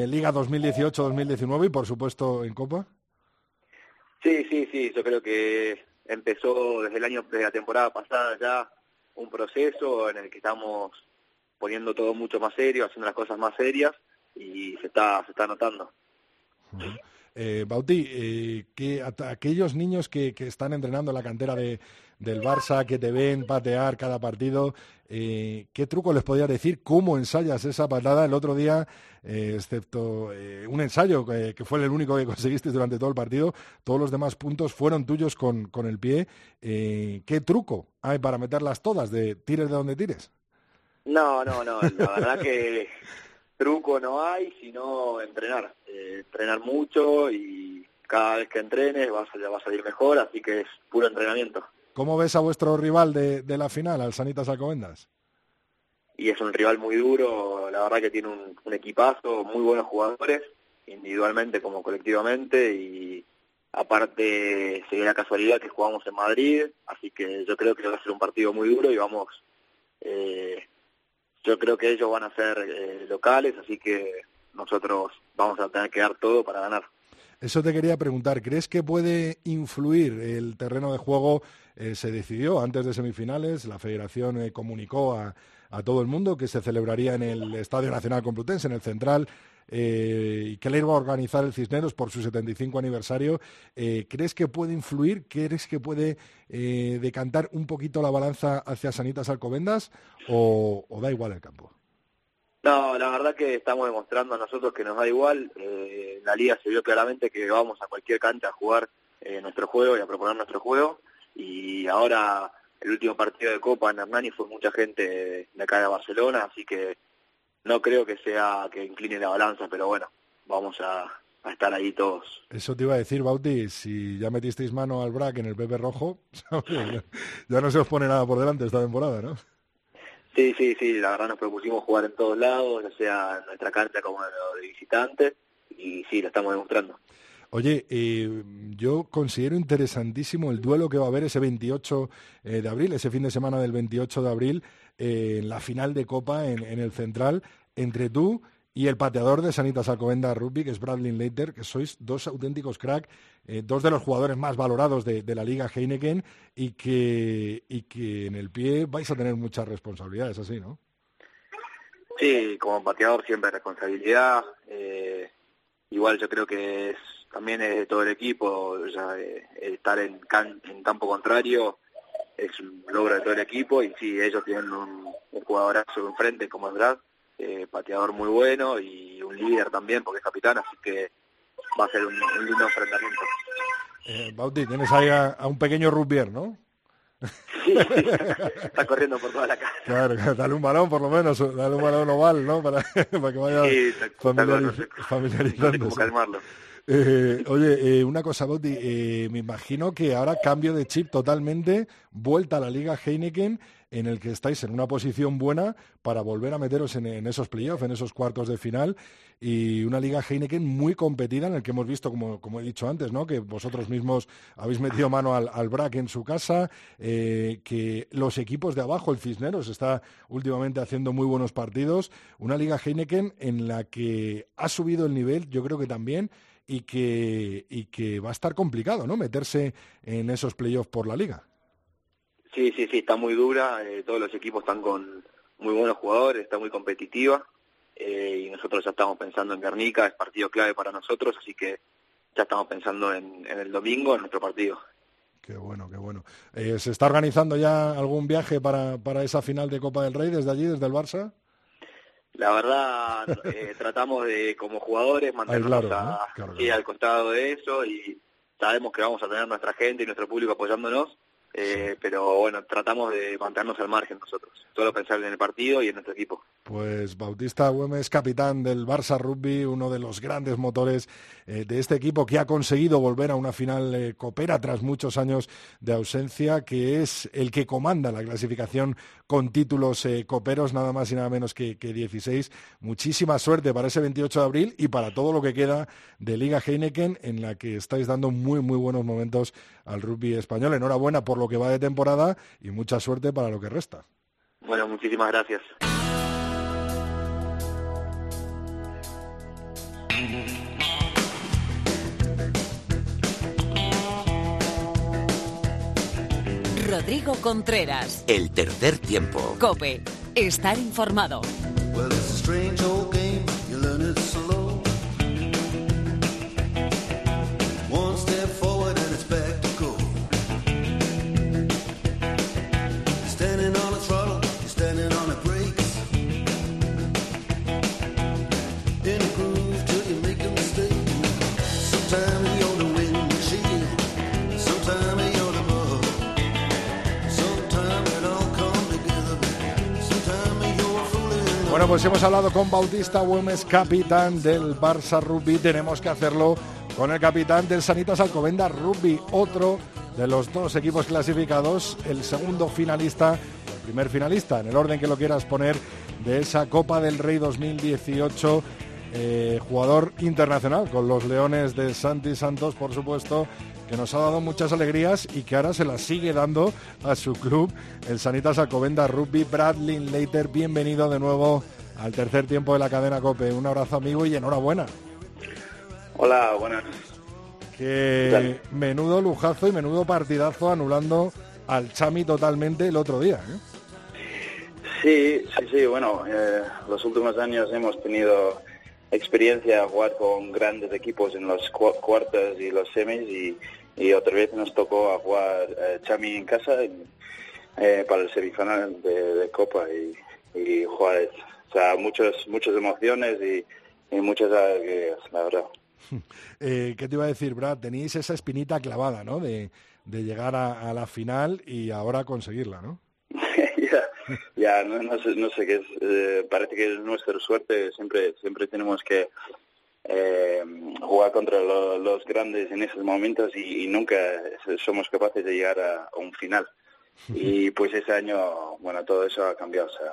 Liga 2018-2019 y por supuesto en Copa? Sí, sí, sí, yo creo que empezó desde el año, de la temporada pasada ya un proceso en el que estamos poniendo todo mucho más serio, haciendo las cosas más serias y se está, se está notando. Bauti, que aquellos niños que, están entrenando en la cantera de, del Barça, que te ven patear cada partido, eh, ¿qué truco les podías decir? ¿Cómo ensayas esa patada? El otro día, eh, excepto un ensayo que fue el único que conseguiste durante todo el partido, todos los demás puntos fueron tuyos con, con el pie. ¿Qué truco hay para meterlas todas? ¿De tires de donde tires? No, no, no. La verdad que truco no hay, sino entrenar. Eh, entrenar mucho y cada vez que entrenes vas, ya va a salir mejor, así que es puro entrenamiento. ¿Cómo ves a vuestro rival de, de la final, al Sanitas Alcobendas? Y es un rival muy duro, la verdad que tiene un, un equipazo, muy buenos jugadores, individualmente como colectivamente, y aparte se dio la casualidad que jugamos en Madrid, así que yo creo que va a ser un partido muy duro y vamos eh, yo creo que ellos van a ser eh, locales, así que nosotros vamos a tener que dar todo para ganar. Eso te quería preguntar, ¿crees que puede influir el terreno de juego? Eh, se decidió antes de semifinales, la federación eh, comunicó a, a, todo el mundo que se celebraría en el Estadio Nacional Complutense, en el Central, eh, y que le iba a organizar el Cisneros por su 75 aniversario. Eh, ¿Crees que puede influir? ¿Crees que puede eh, decantar un poquito la balanza hacia Sanitas Alcobendas o, da igual el campo? No, la verdad que estamos demostrando a nosotros que nos da igual. la liga se vio claramente que vamos a cualquier cancha a jugar nuestro juego y a proponer nuestro juego. Y ahora el último partido de Copa en Hernani fue mucha gente de acá de Barcelona, así que no creo que sea que incline la balanza, pero bueno, vamos a, a estar ahí todos. Eso te iba a decir, Bauti, si ya metisteis mano al BRAC en el Pepe Rojo, ya no se os pone nada por delante esta temporada, ¿no? Sí, sí, sí, la verdad nos propusimos jugar en todos lados, ya sea en nuestra cancha como en lo de visitante, y sí, lo estamos demostrando. Oye, eh, yo considero interesantísimo el duelo que va a haber ese 28 eh, de abril, ese fin de semana del 28 de abril, eh, en la final de Copa en, el Central, entre tú y el pateador de Sanitas Alcobenda Rugby, que es Bradley Leiter, que sois dos auténticos crack, eh, dos de los jugadores más valorados de, la Liga Heineken y que, y que en el pie vais a tener muchas responsabilidades, así, ¿no? Sí, como pateador siempre responsabilidad. Eh, igual yo creo que es, también es de todo el equipo, ya, eh, estar en, en campo contrario es un logro de todo el equipo y sí, ellos tienen un, un jugadorazo enfrente como es Brad eh, pateador muy bueno y un líder también porque es capitán, así que va a ser un, lindo enfrentamiento. Eh, Bauti, tienes ahí a, un pequeño rugbier, ¿no? Sí, está corriendo por toda la casa. Claro, dale un balón por lo menos, dale un balón oval, ¿no? Para, para que vaya sí, familiarizándose. calmarlo. Eh, oye, eh, una cosa, Bauti, eh, me imagino que ahora cambio de chip totalmente, vuelta a la Liga Heineken en el que estáis en una posición buena para volver a meteros en, esos playoffs, en esos cuartos de final y una liga Heineken muy competida en el que hemos visto, como, como he dicho antes, ¿no? que vosotros mismos habéis metido mano al, al BRAC en su casa, eh, que los equipos de abajo, el Cisneros, está últimamente haciendo muy buenos partidos, una liga Heineken en la que ha subido el nivel, yo creo que también, y que, y que va a estar complicado, ¿no? Meterse en esos playoffs por la liga. Sí, sí, sí, está muy dura, eh, todos los equipos están con muy buenos jugadores, está muy competitiva eh, y nosotros ya estamos pensando en Guernica, es partido clave para nosotros, así que ya estamos pensando en, el domingo, en nuestro partido. Qué bueno, qué bueno. Eh, ¿Se está organizando ya algún viaje para, para esa final de Copa del Rey desde allí, desde el Barça? La verdad, tratamos de, como jugadores, mantenernos al costado de eso y sabemos que vamos a tener nuestra gente y nuestro público apoyándonos, eh, pero bueno, tratamos de mantenernos al margen nosotros, solo pensar en el partido y en nuestro equipo. Pues Bautista Güemes, capitán del Barça Rugby, uno de los grandes motores eh, de este equipo que ha conseguido volver a una final eh, copera tras muchos años de ausencia, que es el que comanda la clasificación con títulos coperos, nada más y nada menos que, que 16. Muchísima suerte para ese 28 de abril y para todo lo que queda de Liga Heineken, en la que estáis dando muy, muy buenos momentos al rugby español. Enhorabuena por lo que va de temporada y mucha suerte para lo que resta. Bueno, muchísimas gracias. Rodrigo Contreras. El tercer tiempo. Cope. Estar informado. Bueno, pues hemos hablado con Bautista Güemes, capitán del Barça Rugby. Tenemos que hacerlo con el capitán del Sanitas Alcobenda Rugby, otro de los dos equipos clasificados, el segundo finalista, el primer finalista, en el orden que lo quieras poner, de esa Copa del Rey 2018. Eh, jugador internacional con los Leones de Santi Santos, por supuesto, que nos ha dado muchas alegrías y que ahora se las sigue dando a su club, el Sanitas Alcobenda Rugby. Bradley Leiter, bienvenido de nuevo al tercer tiempo de la cadena COPE. Un abrazo amigo y enhorabuena. Hola, buenas. Que menudo lujazo y menudo partidazo anulando al Chami totalmente el otro día. ¿eh? Sí, sí, sí, bueno, eh, los últimos años hemos tenido experiencia a jugar con grandes equipos en los cuartos y los semis y, otra vez nos tocó a jugar eh, Chami en casa eh, para el semifinal de, Copa y, jugar, o sea, muchas, muchas emociones y, muchas alegrías, la verdad. Eh, ¿Qué te iba a decir, Brad? Teníais esa espinita clavada, ¿no? De, llegar a, a, la final y ahora conseguirla, ¿no? ya, no, no, sé, no sé qué es. Eh, parece que es nuestra suerte. Siempre, siempre tenemos que eh, jugar contra los grandes en esos momentos y, nunca somos capaces de llegar a, un final. Y pues ese año, bueno, todo eso ha cambiado. O sea.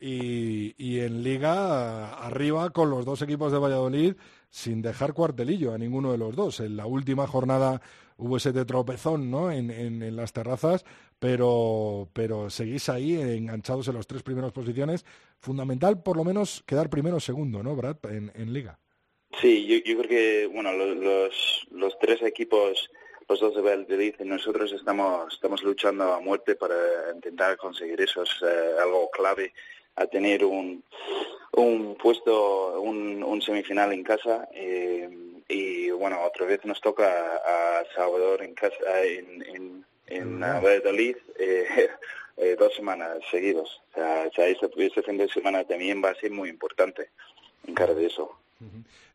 Y, y en Liga, arriba con los dos equipos de Valladolid, sin dejar cuartelillo a ninguno de los dos. En la última jornada hubo ese de tropezón ¿no? en, en, las terrazas, pero, pero seguís ahí enganchados en las tres primeras posiciones. Fundamental, por lo menos, quedar primero o segundo, ¿no, Brad, en, en Liga? Sí, yo, yo, creo que bueno los, los tres equipos, los dos de Valladolid y nosotros estamos, estamos luchando a muerte para intentar conseguir eso. Es eh, algo clave a tener un, un puesto, un, un semifinal en casa. Eh, y bueno, otra vez nos toca a, Salvador en casa, en, en, en Valladolid, eh, eh, dos semanas seguidos. O sea, o sea este, este, fin de semana también va a ser muy importante en cara de eso.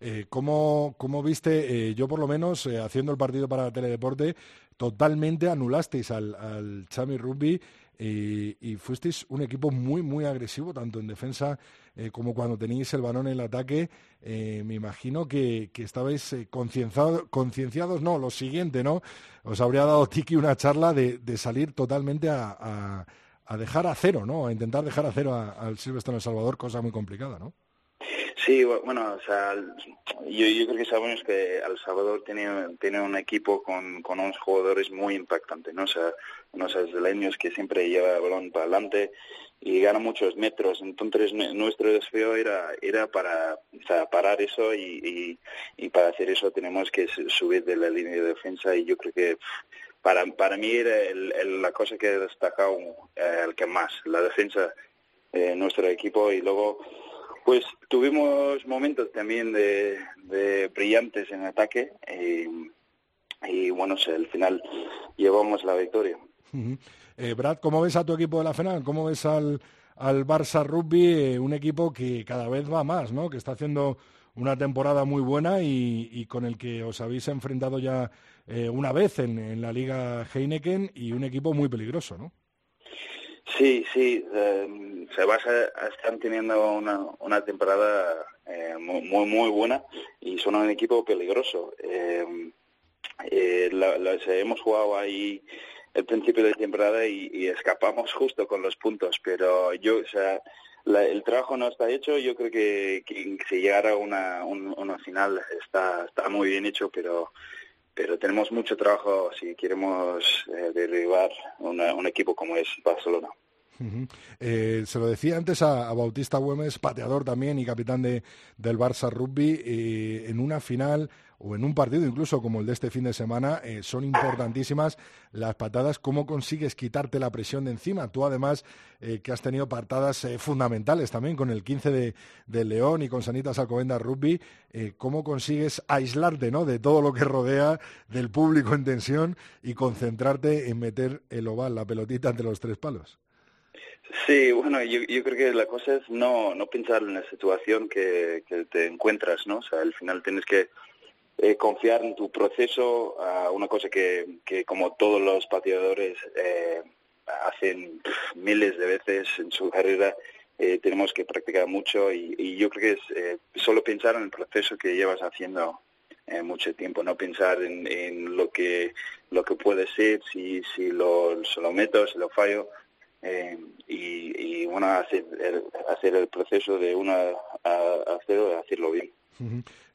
Eh, ¿cómo, ¿cómo, viste, eh, yo por lo menos, eh, haciendo el partido para Teledeporte, totalmente anulasteis al, al Chami Rugby y, fuisteis un equipo muy, muy agresivo, tanto en defensa eh, como cuando teníais el balón en el ataque. Eh, me imagino que, que estabais eh, concienciados, no, lo siguiente, ¿no? Os habría dado Tiki una charla de, de salir totalmente a, a, dejar a cero, ¿no? A intentar dejar a cero al Silvestre en El Salvador, cosa muy complicada, ¿no? Sí, bueno, o sea, yo, yo creo que sabemos que El Salvador tiene, tiene un equipo con, con unos jugadores muy impactantes, ¿no? O sea, unos brasileños que siempre lleva el balón para adelante y gana muchos metros. Entonces nuestro desafío era, era para parar eso y, y, para hacer eso tenemos que subir de la línea de defensa y yo creo que para, para mí era la cosa que he destacado eh, el que más, la defensa de nuestro equipo y luego pues tuvimos momentos también de, de brillantes en ataque y, y bueno, al final llevamos la victoria. Eh, Brad, ¿cómo ves a tu equipo de la final? ¿Cómo ves al, al Barça Rugby? Eh, un equipo que cada vez va más, ¿no? Que está haciendo una temporada muy buena y, con el que os habéis enfrentado ya eh, una vez en, la Liga Heineken y un equipo muy peligroso, ¿no? Sí, sí. se Barça están teniendo una, una temporada muy, muy buena y son un equipo peligroso. hemos jugado ahí el principio de temporada y, escapamos justo con los puntos, pero yo, o sea, el trabajo no está hecho, yo creo que, si llegara una, una final está, está muy bien hecho, pero pero tenemos mucho trabajo si queremos eh, derribar un equipo como es Barcelona. Eh, se lo decía antes a, Bautista Güemes, pateador también y capitán de, del Barça Rugby, eh, en una final o en un partido incluso como el de este fin de semana, eh, son importantísimas las patadas. ¿Cómo consigues quitarte la presión de encima? Tú además eh, que has tenido patadas eh, fundamentales también con el 15 de, León y con Sanitas Alcobendas Rugby, ¿cómo consigues aislarte ¿no? de todo lo que rodea, del público en tensión y concentrarte en meter el oval, la pelotita entre los tres palos? Sí, bueno, yo, creo que la cosa es no, no pensar en la situación que, que te encuentras, ¿no? O sea, al final tienes que eh, confiar en tu proceso, una cosa que, que como todos los pateadores eh, hacen miles de veces en su carrera, eh, tenemos que practicar mucho y, yo creo que es eh, solo pensar en el proceso que llevas haciendo mucho tiempo, no pensar en, en, lo que lo que puede ser, si, si lo, lo meto, si lo fallo. y, y bueno, hacer el, hacer el proceso de una a, cero, hacerlo bien.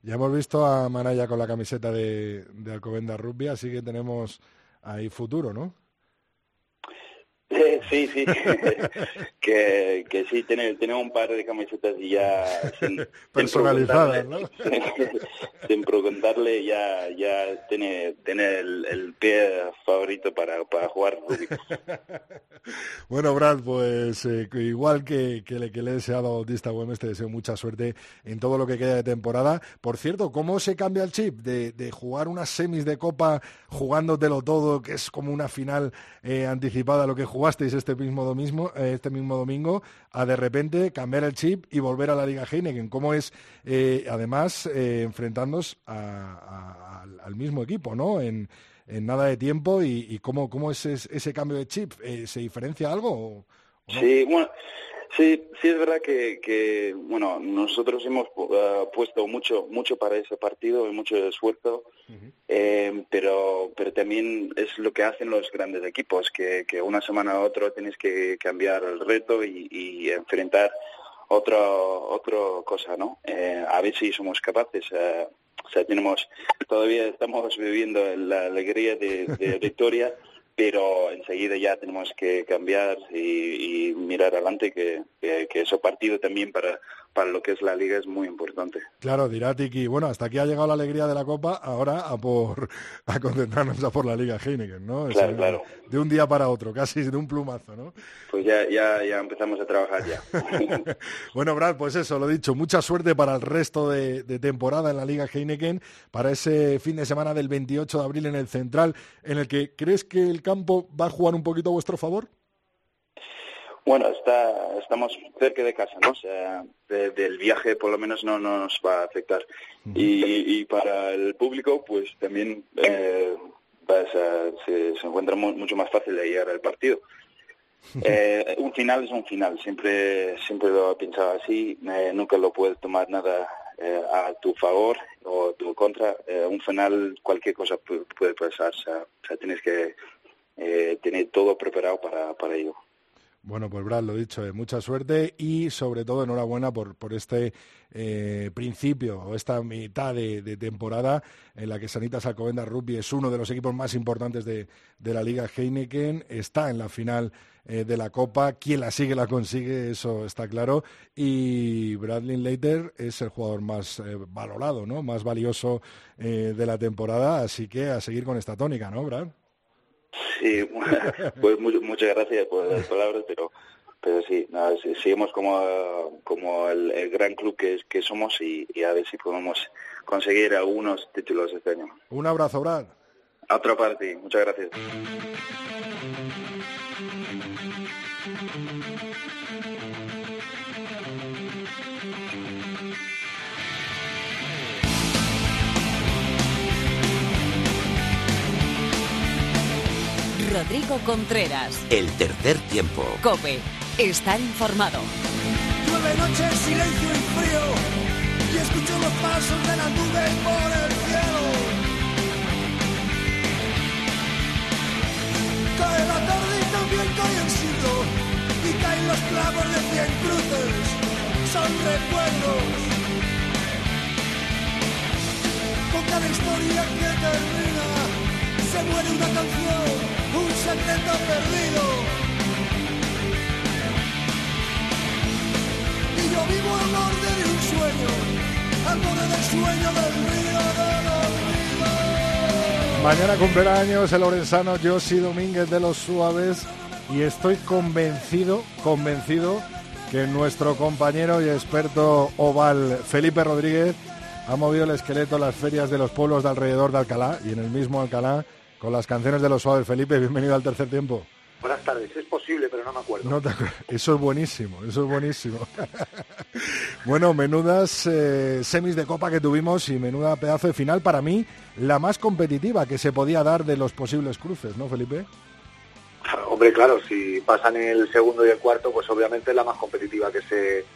Ya hemos visto a Manaya con la camiseta de, de Alcobenda Rugby, así que tenemos ahí futuro, ¿no? Sí, sí, que, que sí, tiene, tiene un par de camisetas y ya... Personalizadas, ¿no? sin preguntarle, ya, ya tiene, tiene el, pie favorito para, para jugar bueno, Brad, pues eh, igual que, que, le, que le he deseado a Bautista Güemes, te deseo mucha suerte en todo lo que queda de temporada. Por cierto, ¿cómo se cambia el chip de, de jugar unas semis de Copa jugándotelo todo, que es como una final eh, anticipada a lo que jugasteis este mismo, domingo, eh, este mismo domingo, a de repente cambiar el chip y volver a la Liga Heineken. ¿Cómo es, eh, además, eh, enfrentarnos al mismo equipo, ¿no? En, nada de tiempo y, cómo, cómo es ese, cambio de chip. ¿Se diferencia algo? Sí, bueno, Sí, sí es verdad que, que bueno, nosotros hemos uh, puesto mucho, mucho para ese partido y mucho esfuerzo, eh, pero, pero también es lo que hacen los grandes equipos, que, que una semana a otra tienes que cambiar el reto y, y enfrentar otra otra cosa, ¿no? Eh, a ver si somos capaces. Eh, o sea, tenemos todavía estamos viviendo la alegría de, de victoria pero enseguida ya tenemos que cambiar y, mirar adelante que, que, que ese partido también para para lo que es la liga es muy importante. Claro, dirá Tiki, bueno, hasta aquí ha llegado la alegría de la Copa, ahora a por a concentrarnos a por la Liga Heineken, ¿no? Claro, claro. De un día para otro, casi de un plumazo, ¿no? Pues ya, ya, ya empezamos a trabajar ya. bueno, Brad, pues eso, lo dicho, mucha suerte para el resto de, de, temporada en la Liga Heineken, para ese fin de semana del 28 de abril en el Central, en el que ¿crees que el campo va a jugar un poquito a vuestro favor? Bueno, está, estamos cerca de casa, ¿no? O sea, del viaje por lo menos no, nos va a afectar. y, y, para el público, pues también eh, se, se, encuentra mucho más fácil de llegar al partido. Eh, un final es un final, siempre siempre lo he pensado así, eh, nunca lo puedes tomar nada eh, a tu favor o a tu contra. Eh, un final, cualquier cosa puede, puede pasar, o sea, o sea, tienes que eh, tener todo preparado para, para ello. Bueno, pues Brad, lo dicho, eh, mucha suerte y sobre todo enhorabuena por, por este eh, principio o esta mitad de, temporada en la que Sanitas Alcobendas Rugby es uno de los equipos más importantes de, de la Liga Heineken, está en la final eh, de la Copa, quien la sigue la consigue, eso está claro, y Bradley Leiter es el jugador más valorado, ¿no? más valioso de la temporada, así que a seguir con esta tónica, ¿no, Brad? Sí, pues muchas gracias por las palabras, pero pero sí, nada, seguimos como, como el, el, gran club que, que somos y, y, a ver si podemos conseguir algunos títulos este año. Un abrazo, Brad. A otra parte, muchas gracias. Rodrigo Contreras. El tercer tiempo. Cope. Estar informado. Llueve noche, silencio y frío. Y escucho los pasos de las nubes por el cielo. Cae la tarde y también cae el siglo. Y caen los clavos de cien cruces. Son recuerdos. Con cada historia que termina, se muere una canción un secreto perdido. Y yo vivo al borde de sueño, al borde sueño del río. Mañana cumpleaños el lorenzano Josi Domínguez de los Suaves y estoy convencido, convencido que nuestro compañero y experto oval Felipe Rodríguez ha movido el esqueleto en las ferias de los pueblos de alrededor de Alcalá y en el mismo Alcalá con las canciones de los suaves. Felipe, bienvenido al tercer tiempo. Buenas tardes, es posible, pero no me acuerdo. No te eso es buenísimo, eso es buenísimo. bueno, menudas eh, semis de copa que tuvimos y menuda pedazo de final para mí, la más competitiva que se podía dar de los posibles cruces, ¿no, Felipe? Hombre, claro, si pasan el segundo y el cuarto, pues obviamente es la más competitiva que se,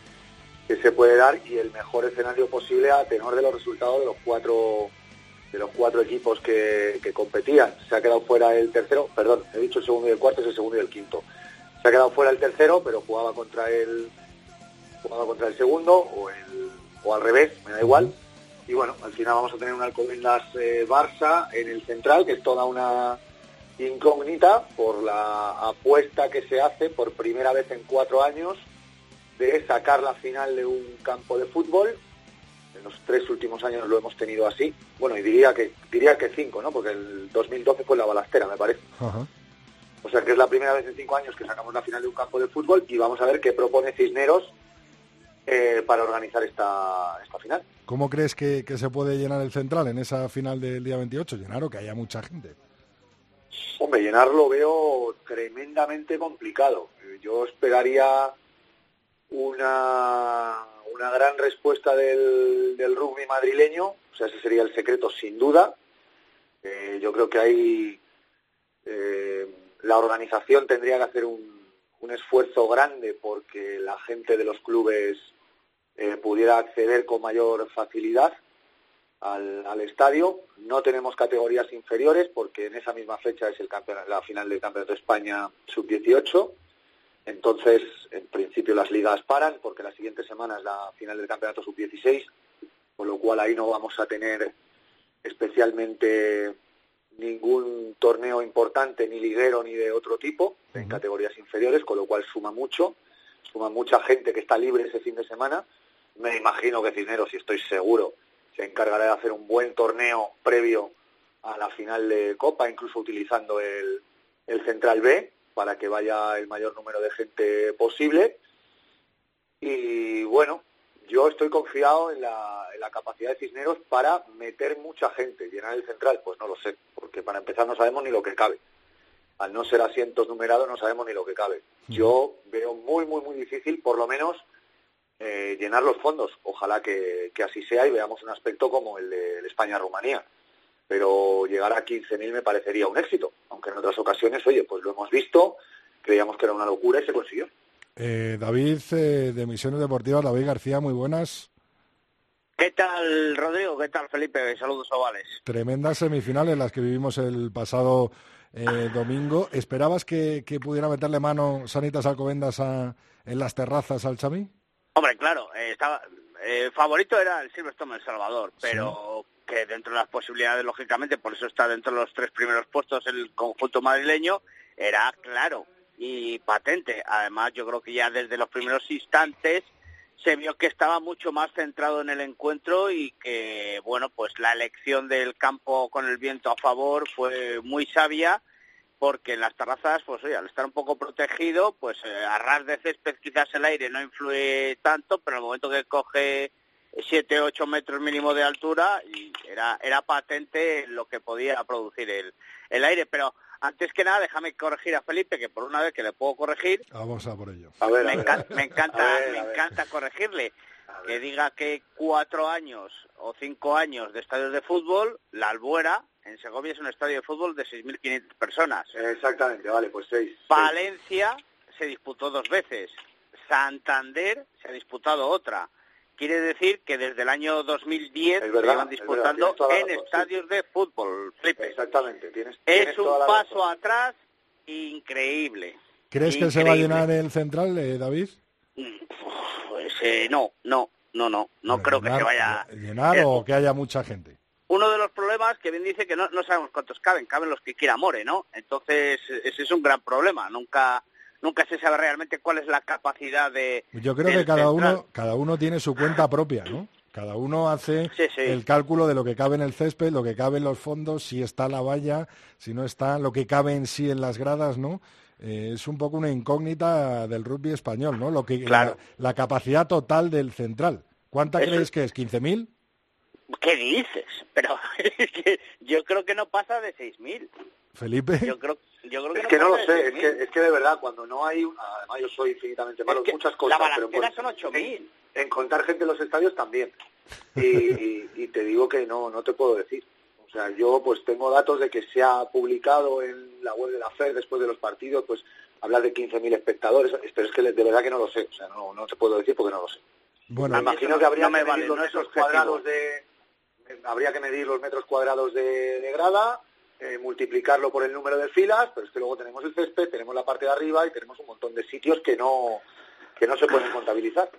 que se puede dar y el mejor escenario posible a tenor de los resultados de los cuatro de los cuatro equipos que, competían. Se ha quedado fuera el tercero, perdón, he dicho el segundo y el cuarto, es el segundo y el quinto. Se ha quedado fuera el tercero, pero jugaba contra el jugaba contra el segundo o, el, o al revés, me da igual. Y bueno, al final vamos a tener un Alcobendas eh, Barça en el central, que es toda una incógnita por la apuesta que se hace por primera vez en cuatro años de sacar la final de un campo de fútbol en los tres últimos años lo hemos tenido así. Bueno, y diría que diría que cinco, ¿no? Porque el 2012 fue la balastera, me parece. Ajá. O sea que es la primera vez en cinco años que sacamos la final de un campo de fútbol y vamos a ver qué propone Cisneros eh, para organizar esta, esta final. ¿Cómo crees que, que, se puede llenar el central en esa final del día 28? ¿Llenar o que haya mucha gente? Hombre, llenar lo veo tremendamente complicado. Yo esperaría una una gran respuesta del, del, rugby madrileño, o sea, ese sería el secreto sin duda. Eh, yo creo que ahí eh, la organización tendría que hacer un, un esfuerzo grande porque la gente de los clubes eh, pudiera acceder con mayor facilidad al, al, estadio. No tenemos categorías inferiores porque en esa misma fecha es el la final del Campeonato de España sub-18. Entonces, en principio las ligas paran porque la siguiente semana es la final del Campeonato sub-16, con lo cual ahí no vamos a tener especialmente ningún torneo importante, ni liguero ni de otro tipo, en categorías inferiores, con lo cual suma mucho, suma mucha gente que está libre ese fin de semana. Me imagino que Cisneros, y estoy seguro, se encargará de hacer un buen torneo previo a la final de Copa, incluso utilizando el, el Central B para que vaya el mayor número de gente posible. Y bueno, yo estoy confiado en la, en la, capacidad de Cisneros para meter mucha gente. ¿Llenar el central? Pues no lo sé, porque para empezar no sabemos ni lo que cabe. Al no ser asientos numerados no sabemos ni lo que cabe. Yo veo muy, muy, muy difícil, por lo menos, eh, llenar los fondos. Ojalá que, que, así sea y veamos un aspecto como el de, de España-Rumanía. Pero llegar a 15.000 me parecería un éxito, aunque en otras ocasiones, oye, pues lo hemos visto, creíamos que era una locura y se consiguió. Eh, David, eh, de Misiones Deportivas, David García, muy buenas. ¿Qué tal, Rodrigo? ¿Qué tal, Felipe? Saludos ovales. Tremendas semifinales las que vivimos el pasado eh, domingo. ¿Esperabas que, que, pudiera meterle mano Sanitas Alcobendas a, en las terrazas al Chami? Hombre, claro, eh, estaba, eh, favorito era el Silverstone El Salvador, pero sí. Dentro de las posibilidades, lógicamente, por eso está dentro de los tres primeros puestos el conjunto madrileño, era claro y patente. Además, yo creo que ya desde los primeros instantes se vio que estaba mucho más centrado en el encuentro y que, bueno, pues la elección del campo con el viento a favor fue muy sabia porque en las terrazas, pues oye, al estar un poco protegido, pues eh, a ras de césped quizás el aire no influye tanto, pero en el momento que coge 7, 8 metros mínimo de altura, y era, era patente lo que podía producir el, el aire. Pero antes que nada, déjame corregir a Felipe, que por una vez que le puedo corregir. Vamos a por ello. A ver, me, a encanta, ver. me encanta, ver, me encanta corregirle. Que diga que cuatro años o cinco años de estadios de fútbol, la Albuera en Segovia es un estadio de fútbol de 6.500 personas. Exactamente, vale, pues seis. Valencia seis. se disputó dos veces. Santander se ha disputado otra. Quiere decir que desde el año 2010 es verdad, se van disputando es verdad, en razón, estadios sí. de fútbol, Felipe. Exactamente. Tienes, es un paso razón. atrás increíble. ¿Crees increíble. que se va a llenar el central, eh, David? Pues eh, no, no, no, no. No creo llenar, que se vaya... ¿Llenar eh, o que haya mucha gente? Uno de los problemas que bien dice que no, no sabemos cuántos caben, caben los que quiera More, ¿no? Entonces, ese es un gran problema. Nunca nunca se sabe realmente cuál es la capacidad de. Yo creo que cada uno, cada uno tiene su cuenta propia, ¿no? Cada uno hace sí, sí. el cálculo de lo que cabe en el césped, lo que cabe en los fondos, si está la valla, si no está, lo que cabe en sí en las gradas, ¿no? Eh, es un poco una incógnita del rugby español, ¿no? Lo que claro. la, la, capacidad total del central. ¿Cuánta Eso... crees que es? ¿15.000? ¿Qué dices? Pero yo creo que no pasa de 6.000. Felipe. Yo creo, yo creo que es no que no lo sé, es que, es que de verdad, cuando no hay, además yo soy infinitamente malo es que muchas cosas, la pero en, son 8.000. En, en, contar gente en los estadios también. Y, y, y, te digo que no, no te puedo decir. O sea, yo pues tengo datos de que se ha publicado en la web de la FED después de los partidos, pues hablar de 15.000 espectadores, pero es que de verdad que no lo sé, o sea, no, no te puedo decir porque no lo sé. Bueno, me imagino que habría no que medir vale, los metros cuadrados de habría que medir los metros cuadrados de, de grada, eh, multiplicarlo por el número de filas, pero es que luego tenemos el césped, tenemos la parte de arriba y tenemos un montón de sitios que no que no se pueden contabilizar.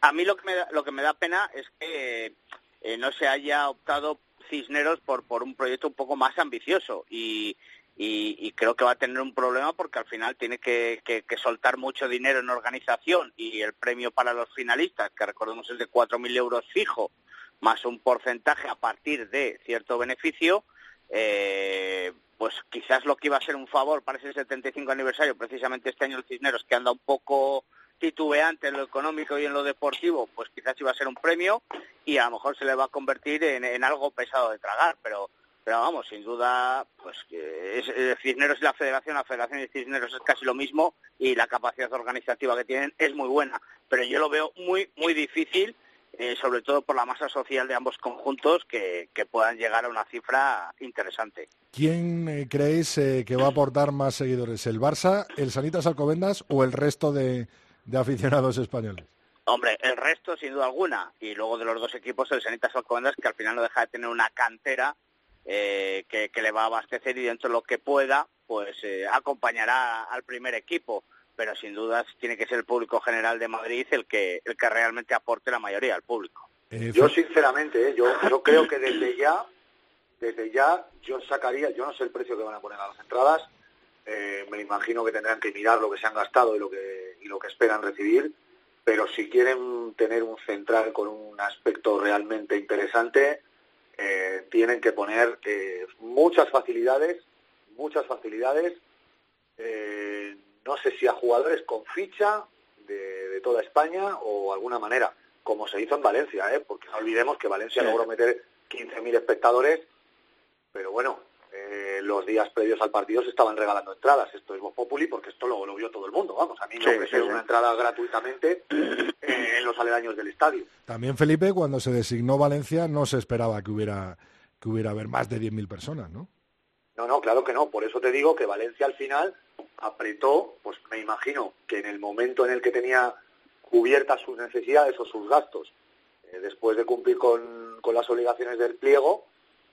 A mí lo que me da, lo que me da pena es que eh, no se haya optado Cisneros por por un proyecto un poco más ambicioso y y, creo que va a tener un problema porque al final tiene que, que, que, soltar mucho dinero en organización y el premio para los finalistas, que recordemos es de 4.000 euros fijo, más un porcentaje a partir de cierto beneficio, eh, pues quizás lo que iba a ser un favor para ese 75 aniversario, precisamente este año el Cisneros, que anda un poco titubeante en lo económico y en lo deportivo, pues quizás iba a ser un premio y a lo mejor se le va a convertir en, algo pesado de tragar, pero pero vamos, sin duda, pues es, es, Cisneros y la Federación, la Federación y Cisneros es casi lo mismo y la capacidad organizativa que tienen es muy buena, pero yo lo veo muy, muy difícil eh, sobre todo por la masa social de ambos conjuntos, que, puedan llegar a una cifra interesante. ¿Quién eh, creéis eh, que va a aportar más seguidores, el Barça, el Sanitas Alcobendas o el resto de, aficionados españoles? Hombre, el resto sin duda alguna. Y luego de los dos equipos, el Sanitas Alcobendas, que al final no deja de tener una cantera que, le va a abastecer y dentro de lo que pueda, pues acompañará al primer equipo pero sin dudas tiene que ser el público general de Madrid el que, el que realmente aporte la mayoría al público. Eh, yo sinceramente, eh, yo, yo creo que desde ya, desde ya yo sacaría, yo no sé el precio que van a poner a las entradas, eh, me imagino que tendrán que mirar lo que se han gastado y lo que, y lo que esperan recibir, pero si quieren tener un central con un aspecto realmente interesante, tienen que poner muchas facilidades, muchas facilidades no sé si a jugadores con ficha de, toda España o alguna manera, como se hizo en Valencia, ¿eh? porque no olvidemos que Valencia logró meter 15.000 espectadores, pero bueno, eh, los días previos al partido se estaban regalando entradas. Esto es Voz Populi porque esto lo, lo vio todo el mundo. Vamos, a mí me ofrecieron una entrada gratuitamente eh, en los aledaños del estadio. También, Felipe, cuando se designó Valencia no se esperaba que hubiera, que hubiera haber más de 10.000 personas, ¿no? No, no, claro que no. Por eso te digo que Valencia al final apretó, pues me imagino que en el momento en el que tenía cubiertas sus necesidades o sus gastos, eh, después de cumplir con, con, las obligaciones del pliego,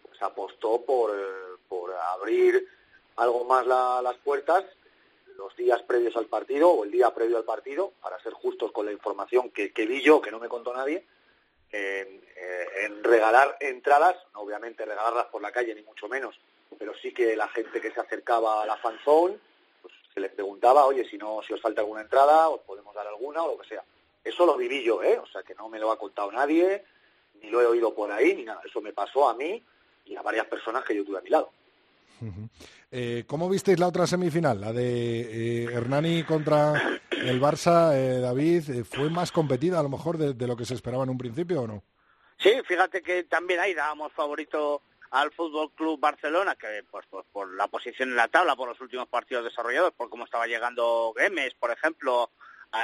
pues apostó por, eh, por abrir algo más las puertas los días previos al partido o el día previo al partido, para ser justos con la información que, que vi yo, que no me contó nadie, en, eh, en regalar entradas, obviamente regalarlas por la calle ni mucho menos, pero sí que la gente que se acercaba a la fanzone se les preguntaba, oye, si no, si os falta alguna entrada, os podemos dar alguna o lo que sea. Eso lo viví yo, ¿eh? O sea, que no me lo ha contado nadie, ni lo he oído por ahí, ni nada. Eso me pasó a mí y a varias personas que yo tuve a mi lado. Eh, ¿Cómo visteis la otra semifinal? La de eh, Hernani contra el Barça, eh, David, ¿fue más competida a lo mejor de, de, lo que se esperaba en un principio o no? Sí, fíjate que también ahí dábamos favorito al Fútbol Club Barcelona, que pues, pues, por la posición en la tabla, por los últimos partidos desarrollados, por cómo estaba llegando Gemes, por ejemplo,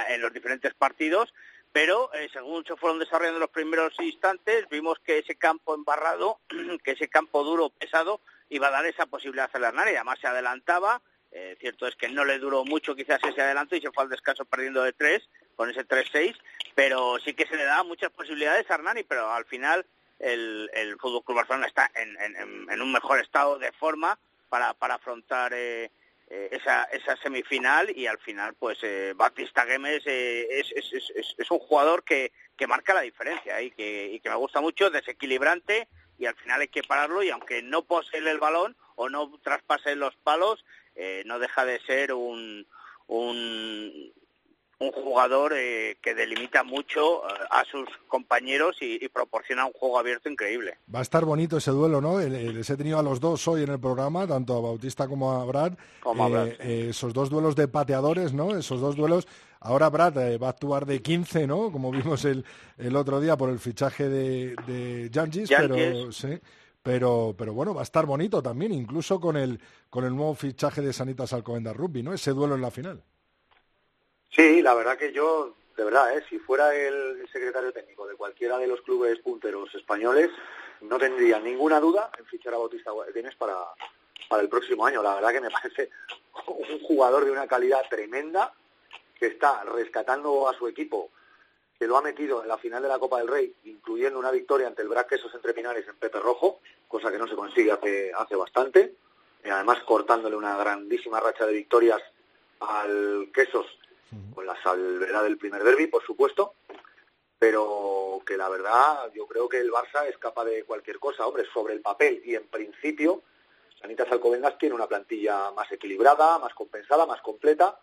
en los diferentes partidos, pero eh, según se fueron desarrollando los primeros instantes, vimos que ese campo embarrado, que ese campo duro, pesado, iba a dar esa posibilidad a Hernani, y además se adelantaba, eh, cierto es que no le duró mucho quizás ese adelanto y se fue al descanso perdiendo de tres, con ese 3-6, pero sí que se le daba muchas posibilidades a Hernani, pero al final el, el Fútbol Club Barcelona está en, un mejor estado de forma para, para afrontar eh, eh, esa, esa semifinal y al final pues eh, Batista Gemes es, es, es, un jugador que, que marca la diferencia y que, y que me gusta mucho, desequilibrante y al final hay que pararlo y aunque no posee el balón o no traspase los palos, no deja de ser un, un, un jugador eh, que delimita mucho eh, a sus compañeros y, proporciona un juego abierto increíble. Va a estar bonito ese duelo, ¿no? Les he tenido a los dos hoy en el programa, tanto a Bautista como a Brad. Eh, esos dos duelos de pateadores, ¿no? Esos dos duelos. Ahora Brad va a actuar de 15, ¿no? Como vimos el, el otro día por el fichaje de, de pero sí. Pero, pero bueno, va a estar bonito también, incluso con el, con el nuevo fichaje de Sanitas Alcobendas Rugby, ¿no? Ese duelo en la final. Sí, la verdad que yo, de verdad, ¿eh? si fuera el secretario técnico de cualquiera de los clubes punteros españoles, no tendría ninguna duda en fichar a Bautista Guadenes para, para el próximo año. La verdad que me parece un jugador de una calidad tremenda que está rescatando a su equipo, que lo ha metido en la final de la Copa del Rey, incluyendo una victoria ante el Brac Quesos Entre Pinares en Pepe Rojo, cosa que no se consigue hace, hace bastante, y además cortándole una grandísima racha de victorias al Quesos con la salvedad del primer derby, por supuesto, pero que la verdad yo creo que el Barça es capaz de cualquier cosa, hombre, sobre el papel y en principio Sanitas Alcobendas tiene una plantilla más equilibrada, más compensada, más completa,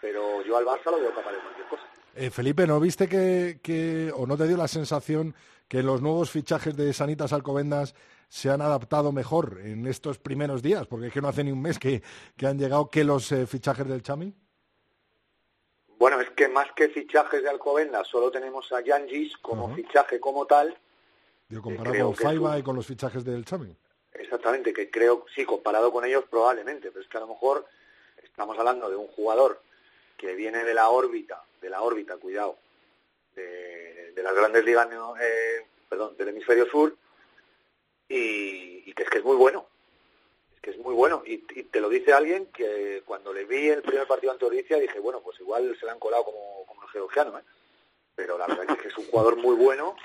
pero yo al Barça lo veo capaz de cualquier cosa. Eh, Felipe, ¿no viste que, que, o no te dio la sensación que los nuevos fichajes de Sanitas Alcobendas se han adaptado mejor en estos primeros días? Porque es que no hace ni un mes que, que han llegado que los eh, fichajes del Chami. Bueno, es que más que fichajes de Alcobendas, solo tenemos a Yangis como fichaje como tal. Yo comparado con Faiba y con los fichajes del Chami. Exactamente, que creo, sí, comparado con ellos probablemente, pero es que a lo mejor estamos hablando de un jugador que viene de la órbita, de la órbita, cuidado, de, de las grandes ligas eh, perdón, del hemisferio sur y, y que es que es muy bueno que es muy bueno y, y te lo dice alguien que cuando le vi el primer partido ante Oricia dije bueno pues igual se le han colado como, como los georgianos ¿eh? pero la verdad es que es un jugador muy bueno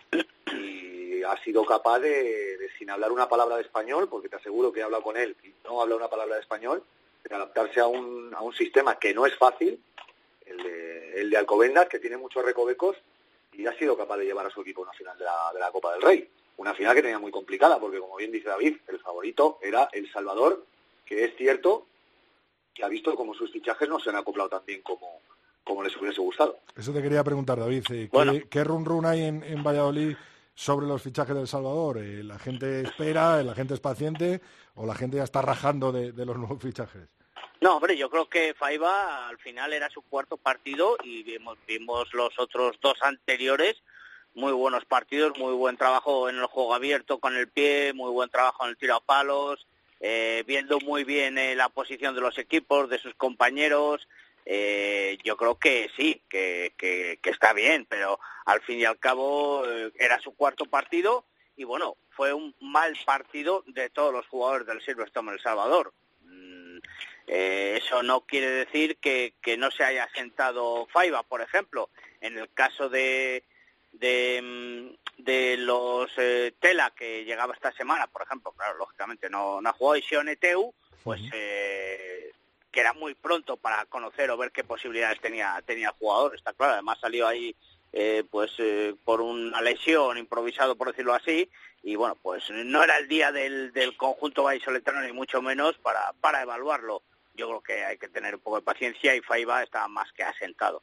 y ha sido capaz de, de, sin hablar una palabra de español porque te aseguro que he hablado con él y no habla una palabra de español de adaptarse a un, a un sistema que no es fácil el de, el de Alcobendas que tiene muchos recovecos y ha sido capaz de llevar a su equipo final de la, de la Copa del Rey una final que tenía muy complicada, porque como bien dice David, el favorito era El Salvador, que es cierto que ha visto como sus fichajes no se han acoplado tan bien como, como les hubiese gustado. Eso te quería preguntar, David. ¿Qué, Bueno. ¿qué run run hay en, en Valladolid sobre los fichajes del Salvador? Eh, ¿La gente espera, la gente es paciente o la gente ya está rajando de, de los nuevos fichajes? No, hombre, yo creo que Faiba al final era su cuarto partido y vimos, vimos los otros dos anteriores, muy buenos partidos, muy buen trabajo en el juego abierto con el pie, muy buen trabajo en el tiro a palos, eh, viendo muy bien eh, la posición de los equipos, de sus compañeros. Eh, yo creo que sí, que, que, que, está bien, pero al fin y al cabo eh, era su cuarto partido y bueno, fue un mal partido de todos los jugadores del Silverstone El Salvador. Mm, eh, eso no quiere decir que, que no se haya sentado Faiba, por ejemplo. En el caso de, de, mm, de los eh, Tela que llegaba esta semana, por ejemplo, claro, lógicamente no, no ha jugado y Sioneteu, pues eh, que era muy pronto para conocer o ver qué posibilidades tenía tenía el jugador, está claro, además salió ahí eh, pues eh, por una lesión improvisado por decirlo así y bueno pues no era el día del, del conjunto vallisoletano ni mucho menos para, para evaluarlo. Yo creo que hay que tener un poco de paciencia y Faiba está más que asentado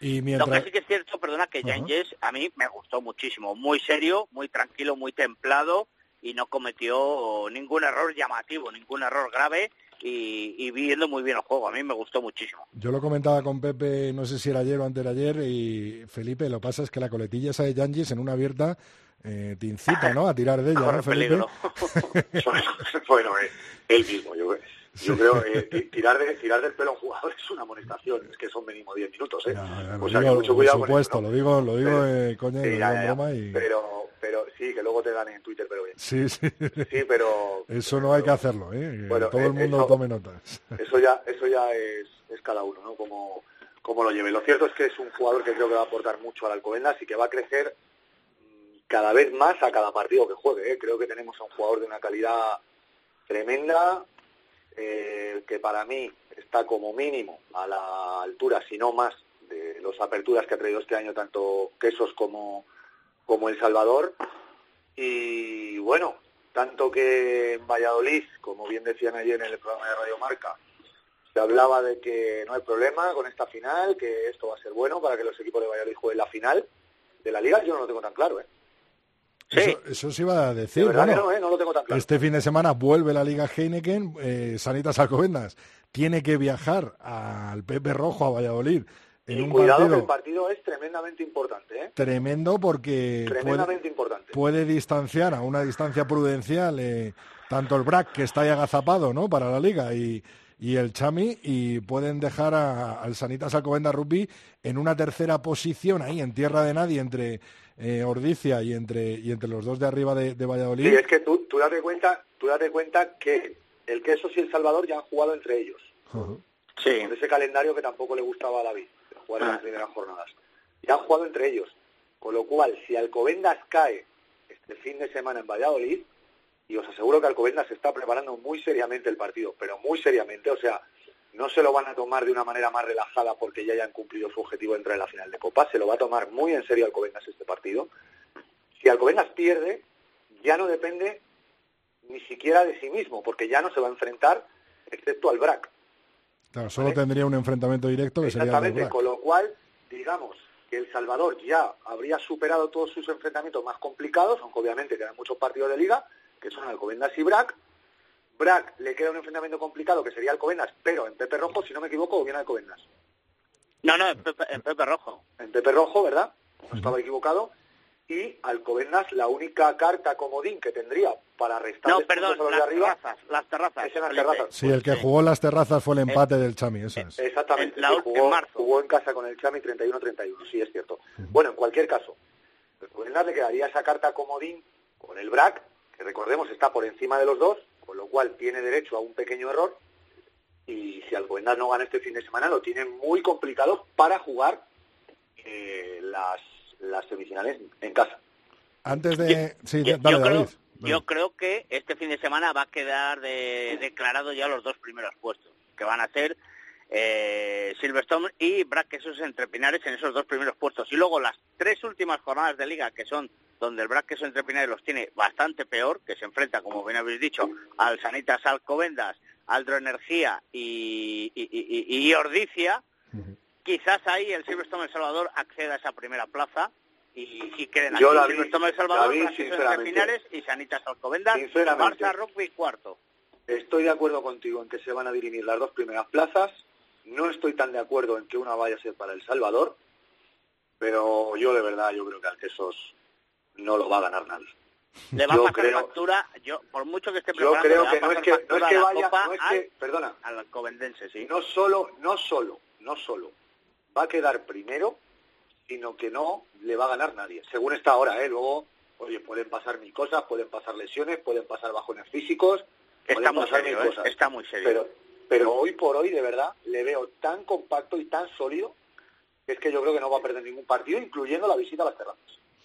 y mientras... lo que sí que es cierto perdona que Yanges a mí me gustó muchísimo muy serio muy tranquilo muy templado y no cometió ningún error llamativo ningún error grave y, y, viendo muy bien el juego. A mí me gustó muchísimo. Yo lo comentaba con Pepe, no sé si era ayer o antes de ayer, y Felipe, lo que pasa es que la coletilla esa de Yangis en una abierta eh, te incita, ¿no? A tirar de ella, ¿no, Felipe? bueno, eh, él mismo, yo, yo creo eh, tirar, de, tirar del pelo a un jugador es una amonestación, es que son mínimo 10 minutos, ¿eh? Ya, ya, o sea, digo, que mucho cuidado por supuesto, eso, ¿no? lo digo, lo digo, pero, eh, coño, sí, lo digo ya, en ya, broma y... Pero, pero sí, que luego te dan en Twitter, pero bien. Sí, sí. Sí, pero... Eso no hay que hacerlo, ¿eh? Que Bueno, todo el mundo eso, tome notas. Eso ya, eso ya es, es cada uno, ¿no? Como, como lo lleve. Lo cierto es que es un jugador que creo que va a aportar mucho al Alcobendas y que va a crecer mm, cada vez más a cada partido que juegue. ¿eh? Creo que tenemos a un jugador de una calidad tremenda, eh, que para mí está como mínimo a la altura, si no más, de las aperturas que ha traído este año tanto Quesos como, como El Salvador. Y bueno, tanto que en Valladolid, como bien decían ayer en el programa de Radio Marca, se hablaba de que no hay problema con esta final, que esto va a ser bueno para que los equipos de Valladolid jueguen la final de la liga, yo no lo tengo tan claro, ¿eh? Sí. Eso, eso se iba a decir. De bueno, no, ¿eh? no, lo tengo tan claro. Este fin de semana vuelve la Liga Heineken, eh, Sanitas Alcobendas tiene que viajar al Pepe Rojo, a Valladolid. En y un cuidado partido que el partido es tremendamente importante, ¿eh? Tremendo porque tremendamente puede, importante. puede distanciar a una distancia prudencial eh, tanto el BRAC, que está ahí agazapado ¿no? para la liga, y, y el Chami, y pueden dejar a, al Sanitas Alcobendas Rugby en una tercera posición ahí, en tierra de nadie, entre eh, Ordicia y entre, y entre los dos de arriba de, de Valladolid. Sí, es que tú, tú, date cuenta, tú date cuenta que el Quesos y el Salvador ya han jugado entre ellos. Uh -huh. Sí. Con ese calendario que tampoco le gustaba a David, jugar en las primeras jornadas. Ya han jugado entre ellos. Con lo cual, si Alcobendas cae este fin de semana en Valladolid, y os aseguro que Alcobendas se está preparando muy seriamente el partido, pero muy seriamente, o sea, no se lo van a tomar de una manera más relajada porque ya hayan cumplido su objetivo de entrar en la final de Copa, se lo va a tomar muy en serio Alcobendas este partido. Si Alcobendas pierde, ya no depende ni siquiera de sí mismo, porque ya no se va a enfrentar excepto al BRAC. Claro, solo ¿vale? tendría un enfrentamiento directo que Exactamente, sería el con lo cual, digamos que El Salvador ya habría superado todos sus enfrentamientos más complicados, aunque obviamente quedan muchos partidos de liga, que son Alcobendas y BRAC. BRAC le queda un enfrentamiento complicado que sería Alcobendas, pero en Pepe Rojo, si no me equivoco, o bien Alcobendas. No, no, en Pepe, en Pepe Rojo. En Pepe Rojo, ¿verdad? No estaba equivocado. y Alcobendas la única carta comodín que tendría para restar No, perdón, a los de las arriba terrazas, las terrazas. es en las terrazas. Sí, el que jugó las terrazas fue el empate del Chami, eso es. Exactamente, En la jugó, en marzo. jugó en casa con el Chami 31-31, sí es cierto. Bueno, en cualquier caso, Alcobendas le quedaría esa carta comodín con el BRAC, que recordemos está por encima de los dos, con lo cual tiene derecho a un pequeño error, y si Alcobendas no gana este fin de semana lo tiene muy complicado para jugar eh, las, las semifinales en casa. Antes de... Sí, Yo, dale, yo creo, David. yo creo que este fin de semana va a quedar de, declarado ya los dos primeros puestos, que van a ser eh, Silverstone y Brad Quesos entre Pinares en esos dos primeros puestos. Y luego las tres últimas jornadas de liga, que son donde el Brad Quesos entre Pinares los tiene bastante peor, que se enfrenta, como bien habéis dicho, al Sanitas Alcobendas, Aldro Energía y, y, y- y- y Ordicia, quizás ahí el Silverstone El Salvador acceda a esa primera plaza y, y queden aquí Yo, David, Silverstone El Salvador, entre. Pinares y Sanitas Alcobendas. Barça Rugby cuarto. Estoy de acuerdo contigo en que se van a dirimir las dos primeras plazas. No estoy tan de acuerdo en que una vaya a ser para El Salvador, pero yo de verdad yo creo que Alquesos no lo va a ganar nadie. Le va Yo a pasar creo- factura, yo por mucho que esté Yo preparando, creo que no es que no es que vaya, no es al, que, perdona, al alcobendense, sí. no solo, no solo, no solo va a quedar primero, sino que no le va a ganar nadie. Según está ahora, ¿eh? Luego, oye, pueden pasar mil cosas, pueden pasar lesiones, pueden pasar bajones físicos, Está muy serio, ¿eh? cosas. Está muy serio. Pero, pero hoy por hoy, de verdad, le veo tan compacto y tan sólido que es que yo creo que no va a perder ningún partido, incluyendo la visita a las terrazas.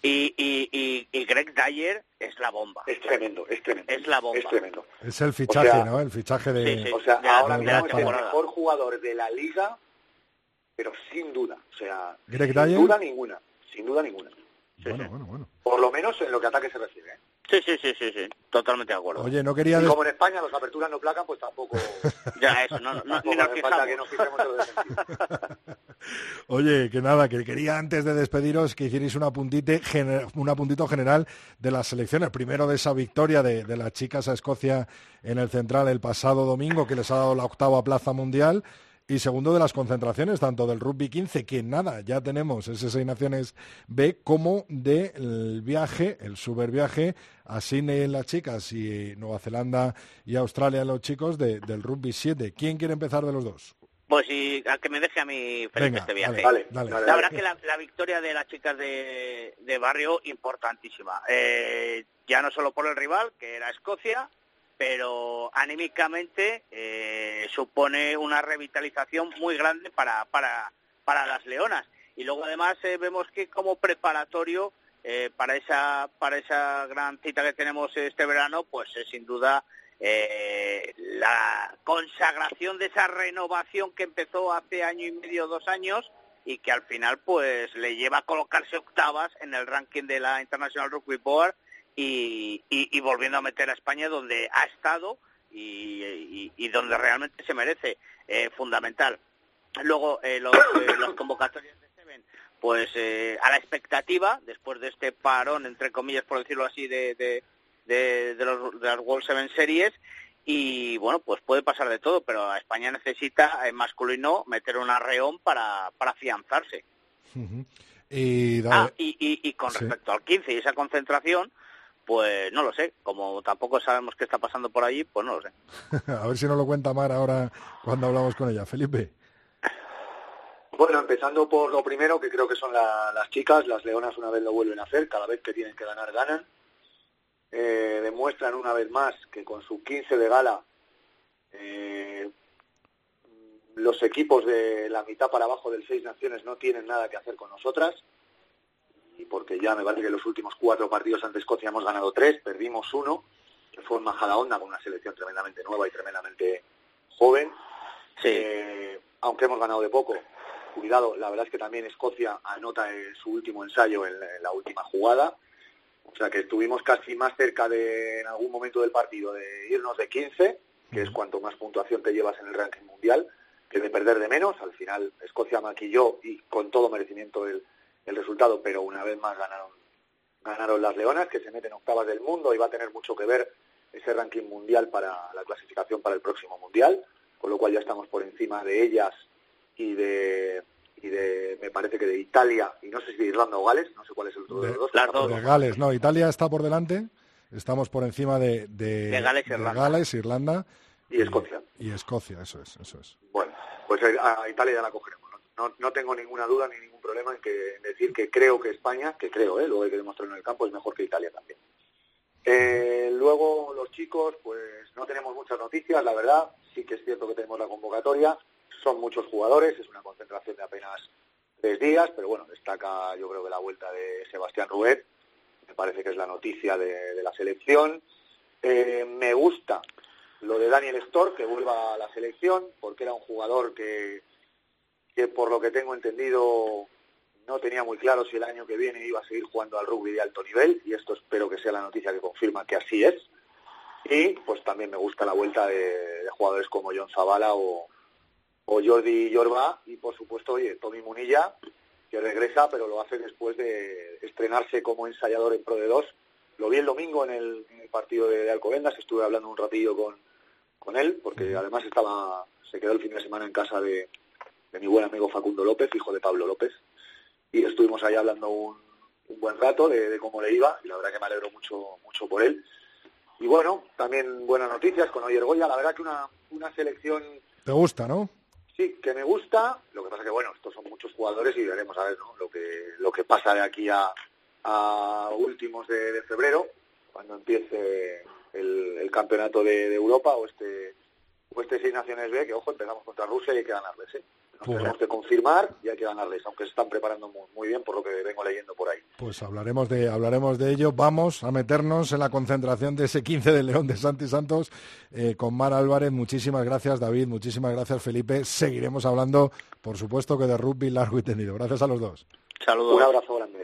Y, y, y, y Greg Dyer es la bomba. Es tremendo, es tremendo. Es la bomba. Es tremendo. Es el fichaje, O sea, ¿no? El fichaje de... Sí, sí. O sea, Ya, ahora de mismo es el mejor jugador de la liga, pero sin duda. O sea, Greg sin Dyer. duda ninguna. Sin duda ninguna. Bueno, bueno, bueno. Por lo menos en lo que ataque se refiere. Sí, sí, sí, sí, sí. Totalmente de acuerdo. Oye, no quería... Y como en España los aperturas no placan, pues tampoco, Ya, eso, no, no, ni tampoco nos falta que nos fijemos en. Oye, que nada, que quería antes de despediros que hicierais un, apuntite, gener- un apuntito general de las selecciones. Primero de esa victoria de, de las chicas a Escocia en el Central el pasado domingo, que les ha dado la octava plaza mundial. Y segundo de las concentraciones, tanto del rugby 15, que nada, ya tenemos ese Seis Naciones B, como del viaje, el superviaje a Sydney en las chicas y Nueva Zelanda y Australia en los chicos de- del rugby 7. ¿Quién quiere empezar de los dos? Pues y a que me deje a mí Felipe Venga, este viaje. dale, Vale, dale. dale, La dale. verdad que la, la victoria de las chicas de, de barrio importantísima. Eh, ya no solo por el rival, que era Escocia, pero anímicamente eh, supone una revitalización muy grande para, para, para las leonas. Y luego además eh, vemos que como preparatorio eh, para esa para esa gran cita que tenemos este verano, pues es sin duda eh, la consagración de esa renovación que empezó hace año y medio, dos años, y que al final pues le lleva a colocarse octavas en el ranking de la International Rugby Board y, y- y volviendo a meter a España donde ha estado y, y- donde realmente se merece, eh, fundamental. Luego eh, los, eh, convocatorias de Seven, pues eh, a la expectativa, después de este parón, entre comillas, por decirlo así, de, de, de, de los, de las World Seven Series, y bueno, pues puede pasar de todo, pero España necesita en masculino meter un arreón para, para afianzarse. Y Ah, y, y, y con Sí. respecto al 15 y esa concentración, pues no lo sé. Como tampoco sabemos qué está pasando por allí, pues no lo sé. a ver si nos lo cuenta Mar ahora cuando hablamos con ella. Felipe. Bueno, empezando por lo primero, que creo que son la- las chicas, las leonas una vez lo vuelven a hacer, cada vez que tienen que ganar, ganan. Eh, demuestran una vez más que con su 15 de gala eh, los equipos de la mitad para abajo del Seis Naciones no tienen nada que hacer con nosotras. Y porque ya me parece que los últimos cuatro partidos ante Escocia hemos ganado tres, perdimos uno, que fue en Majadahonda con una selección tremendamente nueva y tremendamente joven. Sí. Eh, aunque hemos ganado de poco, cuidado, la verdad es que también Escocia anota en su último ensayo en la, en la última jugada. O sea que estuvimos casi más cerca de, en algún momento del partido, de irnos de 15, que es cuanto más puntuación te llevas en el ranking mundial, que de perder de menos. Al final Escocia maquilló y con todo merecimiento el, el resultado, pero una vez más ganaron, ganaron las Leonas, que se meten octavas del mundo y va a tener mucho que ver ese ranking mundial para la clasificación para el próximo mundial, con lo cual ya estamos por encima de ellas y de y de, me parece que de Italia, y no sé si de Irlanda o Gales, no sé cuál es el otro de, los dos. Las dos. De Gales, no, Italia está por delante, estamos por encima de, de, De Gales, Irlanda. Gales, Irlanda Y Escocia. y Escocia, eso es, eso es. Bueno, pues a a Italia ya la cogeremos. No, no tengo ninguna duda ni ningún problema en, que, decir que creo que España, que creo, ¿eh? luego hay que demostrarlo en el campo, es mejor que Italia también. Eh, luego los chicos, pues no tenemos muchas noticias, la verdad. Sí que es cierto que tenemos la convocatoria. Son muchos jugadores, es una concentración de apenas tres días, pero bueno, destaca yo creo que la vuelta de Sebastián Rubet. Me parece que es la noticia de, de la selección. Eh, me gusta lo de Daniel Storr, que vuelva a la selección, porque era un jugador que, que por lo que tengo entendido no tenía muy claro si el año que viene iba a seguir jugando al rugby de alto nivel, y esto espero que sea la noticia que confirma que así es. Y pues también me gusta la vuelta de, de jugadores como John Zavala o, o Jordi Yorba, y por supuesto, oye, Tommy Munilla, que regresa, pero lo hace después de estrenarse como ensayador en Pro de 2. Lo vi el domingo en el, en el partido de, de Alcobendas, estuve hablando un ratillo con, con él, porque además estaba, se quedó el fin de semana en casa de, de mi buen amigo Facundo López, hijo de Pablo López, y estuvimos ahí hablando un, un buen rato de, de cómo le iba, y la verdad que me alegro mucho, mucho por él. Y bueno, también buenas noticias con Oyer Goya, la verdad que una, una selección ¿Te gusta, no? Sí, que me gusta. Lo que pasa que, bueno, estos son muchos jugadores y veremos a ver ¿no? lo, que, lo que pasa de aquí a, a últimos de, de febrero, cuando empiece el, el campeonato de, de Europa o este, o este Seis Naciones B, que, ojo, empezamos contra Rusia y hay que ganarles. ¿eh? Nos Pues- tenemos que confirmar y hay que ganarles, aunque se están preparando muy, muy bien por lo que vengo leyendo por ahí. Pues hablaremos de, hablaremos de ello. Vamos a meternos en la concentración de ese 15 de León de Santi Santos eh, con Mar Álvarez. Muchísimas gracias, David. Muchísimas gracias, Felipe. Seguiremos hablando, por supuesto, que de rugby largo y tendido. Gracias a los dos. Saludos. Un abrazo grande.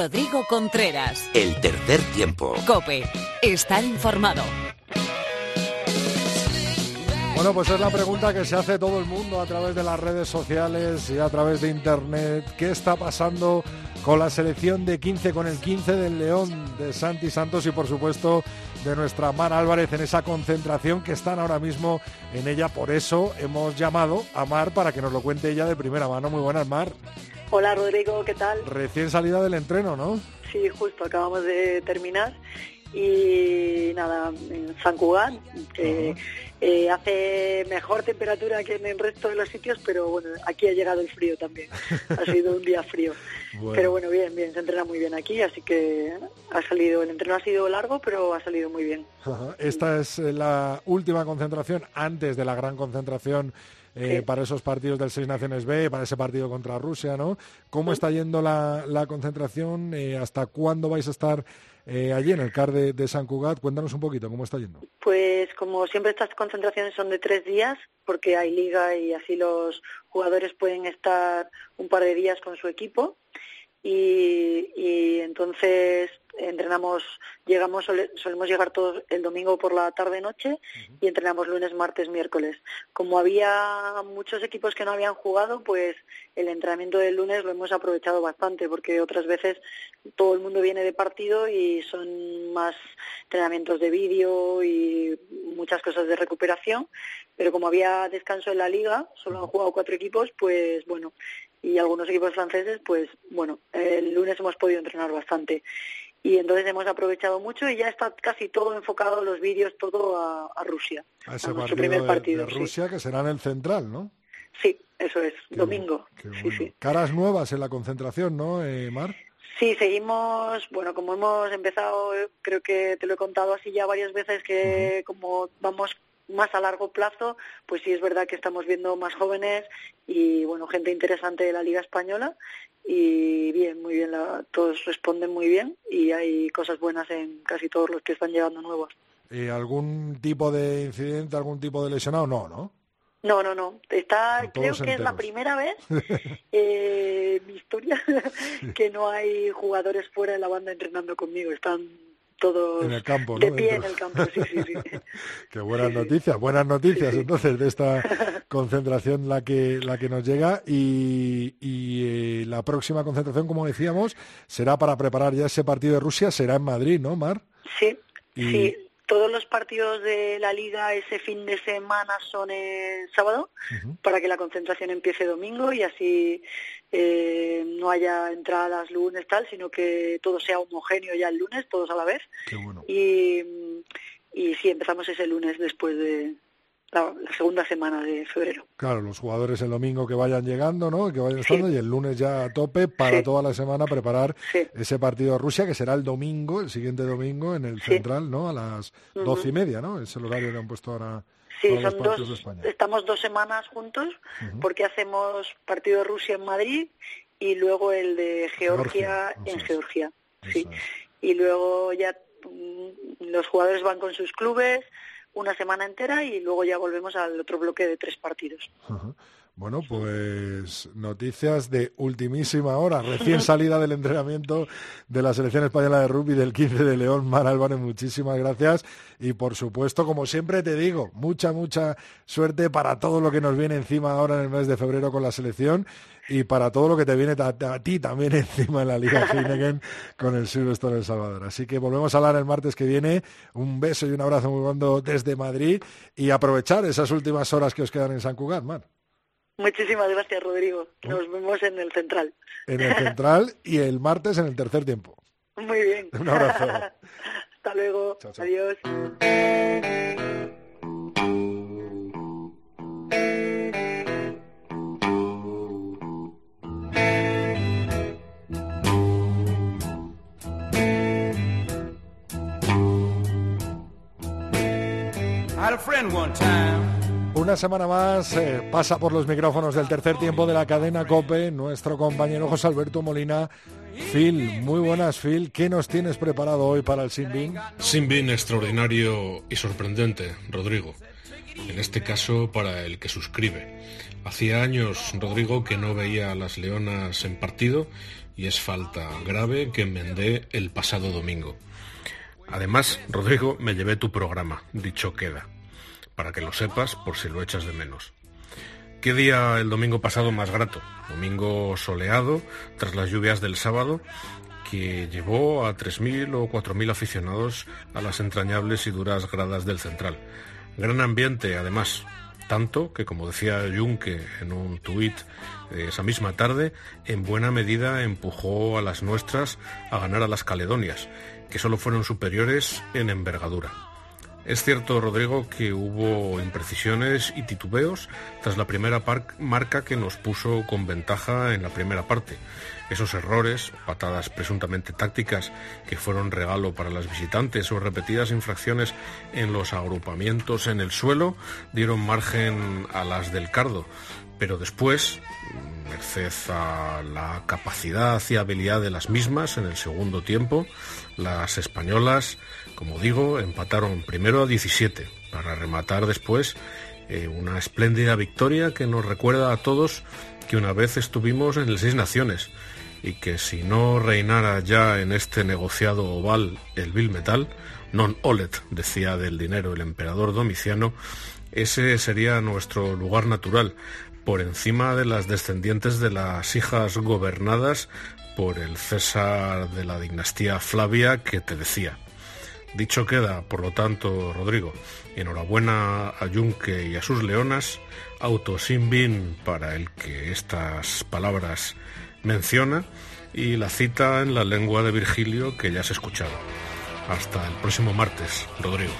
Rodrigo Contreras. El tercer tiempo. Cope. Estar informado. Bueno, pues es la pregunta que se hace todo el mundo a través de las redes sociales y a través de Internet. ¿Qué está pasando con la selección de 15, con el 15 del León de Santi Santos y por supuesto de nuestra Mar Álvarez en esa concentración que están ahora mismo en ella? Por eso hemos llamado a Mar para que nos lo cuente ella de primera mano. Muy buenas, Mar. Hola Rodrigo, ¿qué tal? Recién salida del entreno, ¿no? Sí, justo acabamos de terminar y nada, en San que eh, hace mejor temperatura que en el resto de los sitios, pero bueno, aquí ha llegado el frío también. Ha sido un día frío. Bueno. Pero bueno, bien, bien, se entrena muy bien aquí, así que ha salido, el entreno ha sido largo, pero ha salido muy bien. Ajá. Esta es eh, la última concentración antes de la gran concentración eh, Sí. para esos partidos del Seis Naciones B, para ese partido contra Rusia, ¿no? ¿Cómo está yendo la, la concentración? Eh, ¿Hasta cuándo vais a estar eh, allí en el CAR de, de San Cugat? Cuéntanos un poquito, ¿cómo está yendo? Pues como siempre estas concentraciones son de tres días, porque hay liga y así los jugadores pueden estar un par de días con su equipo y, y entonces entrenamos, llegamos, sole- solemos llegar todos el domingo por la tarde noche y entrenamos lunes, martes, miércoles. Como había muchos equipos que no habían jugado, pues el entrenamiento del lunes lo hemos aprovechado bastante porque otras veces todo el mundo viene de partido y son más entrenamientos de vídeo y muchas cosas de recuperación, pero como había descanso en la liga, solo han jugado cuatro equipos, pues bueno, y algunos equipos franceses, pues bueno, el lunes hemos podido entrenar bastante. Y entonces hemos aprovechado mucho y ya está casi todo enfocado, los vídeos, todo a, a Rusia. A ese a nuestro partido, primer de- partido, de, sí. Rusia que será en el Central, ¿no? Sí, eso es, Qué domingo. bueno, qué Sí, bueno. sí. Caras nuevas en la concentración, ¿no, eh, Mar? Sí, seguimos, bueno, como hemos empezado, creo que te lo he contado así ya varias veces, que como vamos más a largo plazo, pues sí es verdad que estamos viendo más jóvenes y, bueno, gente interesante de la Liga Española y bien, muy bien, la- todos responden muy bien y hay cosas buenas en casi todos los que están llegando nuevos. ¿Algún tipo de incidente, algún tipo de lesionado? No, ¿no? No, no, no. Está, creo que es la primera vez eh, en mi historia que no hay jugadores fuera de la banda entrenando conmigo. Están todos En el campo, de ¿no? pie Dentro. en el campo, sí, sí, sí. Qué buenas noticias, buenas noticias entonces de esta concentración la que la que nos llega y, y, eh, la próxima concentración, como decíamos, será para preparar ya ese partido de Rusia, será en Madrid, ¿no, Mar? Sí, Y- sí. Todos los partidos de la liga ese fin de semana son el sábado para que la concentración empiece domingo y así eh, no haya entradas lunes tal, sino que todo sea homogéneo ya el lunes, todos a la vez. Qué bueno. Y, y sí, empezamos ese lunes después de la, la segunda semana de febrero. Claro, los jugadores el domingo que vayan llegando, ¿no? Que vayan estando y el lunes ya a tope para toda la semana preparar ese partido de Rusia que será el domingo, el siguiente domingo en el central, ¿no? A las doce y media, ¿no? Es el horario que han puesto ahora Sí, son dos, España. estamos dos semanas juntos porque hacemos partido de Rusia en Madrid y luego el de Georgia, en Georgia. Sí. Y luego ya mm, los jugadores van con sus clubes una semana entera y luego ya volvemos al otro bloque de tres partidos. Bueno, pues noticias de ultimísima hora, recién salida del entrenamiento de la selección española de rugby del 15 de León. Mar Álvarez, muchísimas gracias. Y por supuesto, como siempre te digo, mucha, mucha suerte para todo lo que nos viene encima ahora en el mes de febrero con la selección y para todo lo que te viene a, a ti también encima en la Liga Heineken con el Silvestre El Salvador. Así que volvemos a hablar el martes que viene. Un beso y un abrazo muy grande desde Madrid y aprovechar esas últimas horas que os quedan en San Cugat, Mar. Muchísimas gracias, Rodrigo. Nos vemos en el central. en el central y el martes en el tercer tiempo. Muy bien. Un abrazo. Hasta luego. Adiós. I had a friend one time. Una semana más eh, pasa por los micrófonos del tercer tiempo de la cadena COPE nuestro compañero José Alberto Molina. Phil, muy buenas Phil, ¿qué nos tienes preparado hoy para el Sinbin? Sinbin extraordinario y sorprendente, Rodrigo. En este caso para el que suscribe. Hacía años, Rodrigo, que no veía a las leonas en partido y es falta grave que enmendé el pasado domingo. Además, Rodrigo, me llevé tu programa, dicho queda, para que lo sepas por si lo echas de menos. ¿Qué día el domingo pasado más grato? Domingo soleado, tras las lluvias del sábado, que llevó a 3.000 o 4.000 aficionados a las entrañables y duras gradas del Central. Gran ambiente, además, tanto que, como decía Junque en un tuit de esa misma tarde, en buena medida empujó a las nuestras a ganar a las Caledonias, que solo fueron superiores en envergadura. Es cierto, Rodrigo, que hubo imprecisiones y titubeos tras la primera marca que nos puso con ventaja en la primera parte. Esos errores, patadas presuntamente tácticas que fueron regalo para las visitantes o repetidas infracciones en los agrupamientos en el suelo, dieron margen a las del Cardo. Pero después, merced a la capacidad y habilidad de las mismas en el segundo tiempo, las españolas, como digo, empataron primero a 17 para rematar después eh, una espléndida victoria que nos recuerda a todos que una vez estuvimos en el Seis Naciones y que si no reinara ya en este negociado oval el Bill Metal, non olet, decía del dinero el emperador Domiciano, ese sería nuestro lugar natural, por encima de las descendientes de las hijas gobernadas por el César de la dinastía Flavia que te decía. Dicho queda, por lo tanto, Rodrigo, enhorabuena a Junque y a sus leonas, auto sin para el que estas palabras menciona y la cita en la lengua de Virgilio que ya has escuchado. Hasta el próximo martes, Rodrigo.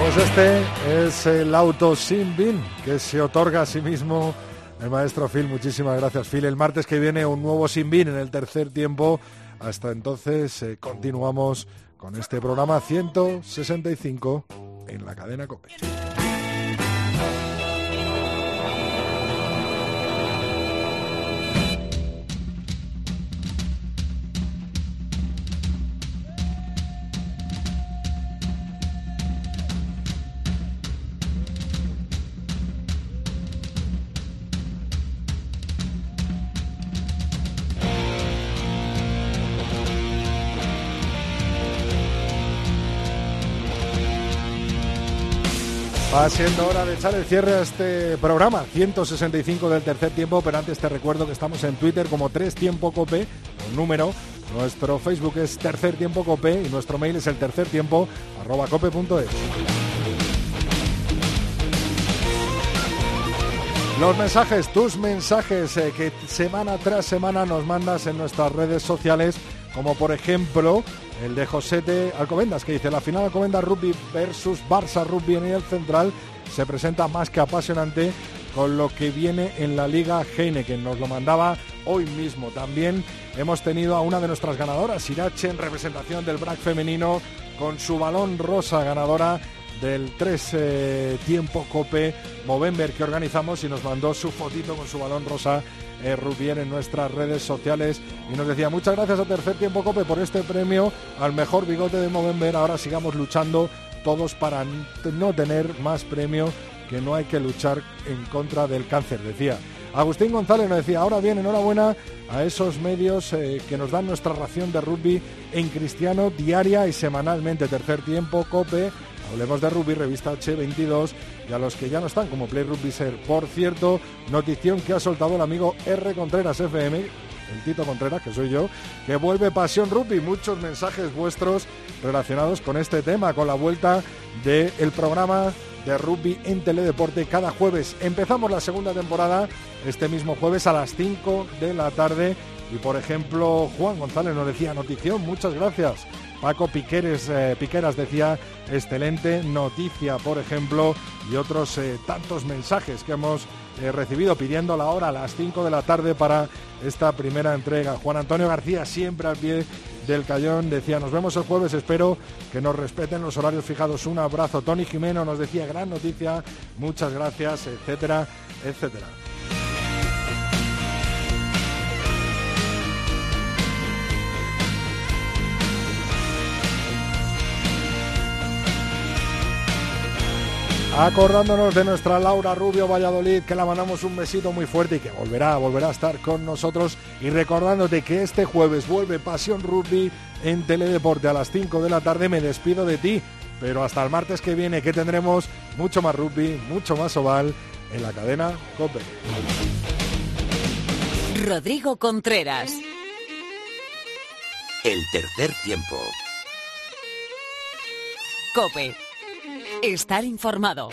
Pues este es el auto sin bin que se otorga a sí mismo el maestro Phil. Muchísimas gracias, Phil. El martes que viene un nuevo sin bin en el tercer tiempo. Hasta entonces eh, continuamos con este programa 165 en la cadena COPE. Va siendo hora de echar el cierre a este programa, 165 del tercer tiempo, pero antes te recuerdo que estamos en Twitter como Tres Tiempo Cope, un número. Nuestro Facebook es Tercer Tiempo Cope y nuestro mail es el tercer tiempo arroba cope.es. Los mensajes, tus mensajes eh, que semana tras semana nos mandas en nuestras redes sociales, como por ejemplo el de Josete Alcobendas, que dice, la final Alcobendas Rugby versus Barça Rugby en el Central se presenta más que apasionante con lo que viene en la Liga Heineken. Nos lo mandaba hoy mismo. También hemos tenido a una de nuestras ganadoras, Irache, en representación del BRAC femenino, con su balón rosa ganadora del 3 eh, tiempo Cope Movember que organizamos y nos mandó su fotito con su balón rosa eh, en nuestras redes sociales y nos decía muchas gracias a Tercer Tiempo Cope por este premio al mejor bigote de Movember. Ahora sigamos luchando todos para no tener más premio que no hay que luchar en contra del cáncer, decía. Agustín González nos decía, ahora bien, enhorabuena a esos medios eh, que nos dan nuestra ración de rugby en cristiano diaria y semanalmente. Tercer tiempo, COPE, Hablemos de rugby, revista H22 y a los que ya no están como Play Rugby Ser. Por cierto, notición que ha soltado el amigo R. Contreras FM, el Tito Contreras, que soy yo, que vuelve Pasión Rugby. Muchos mensajes vuestros relacionados con este tema, con la vuelta del programa de rugby en Teledeporte cada jueves. Empezamos la segunda temporada este mismo jueves a las 5 de la tarde. Y por ejemplo, Juan González nos decía, notición, muchas gracias. Paco eh, Piqueras decía, excelente noticia, por ejemplo, y otros eh, tantos mensajes que hemos eh, recibido pidiendo la hora a las 5 de la tarde para esta primera entrega. Juan Antonio García, siempre al pie del Cayón, decía, nos vemos el jueves, espero que nos respeten los horarios fijados. Un abrazo. Tony Jimeno nos decía, gran noticia, muchas gracias, etcétera, etcétera. Acordándonos de nuestra Laura Rubio Valladolid, que la mandamos un besito muy fuerte y que volverá, volverá a estar con nosotros. Y recordándote que este jueves vuelve Pasión Rugby en Teledeporte a las 5 de la tarde. Me despido de ti, pero hasta el martes que viene, que tendremos mucho más rugby, mucho más oval en la cadena COPE. Rodrigo Contreras. El tercer tiempo. COPE. Estar informado.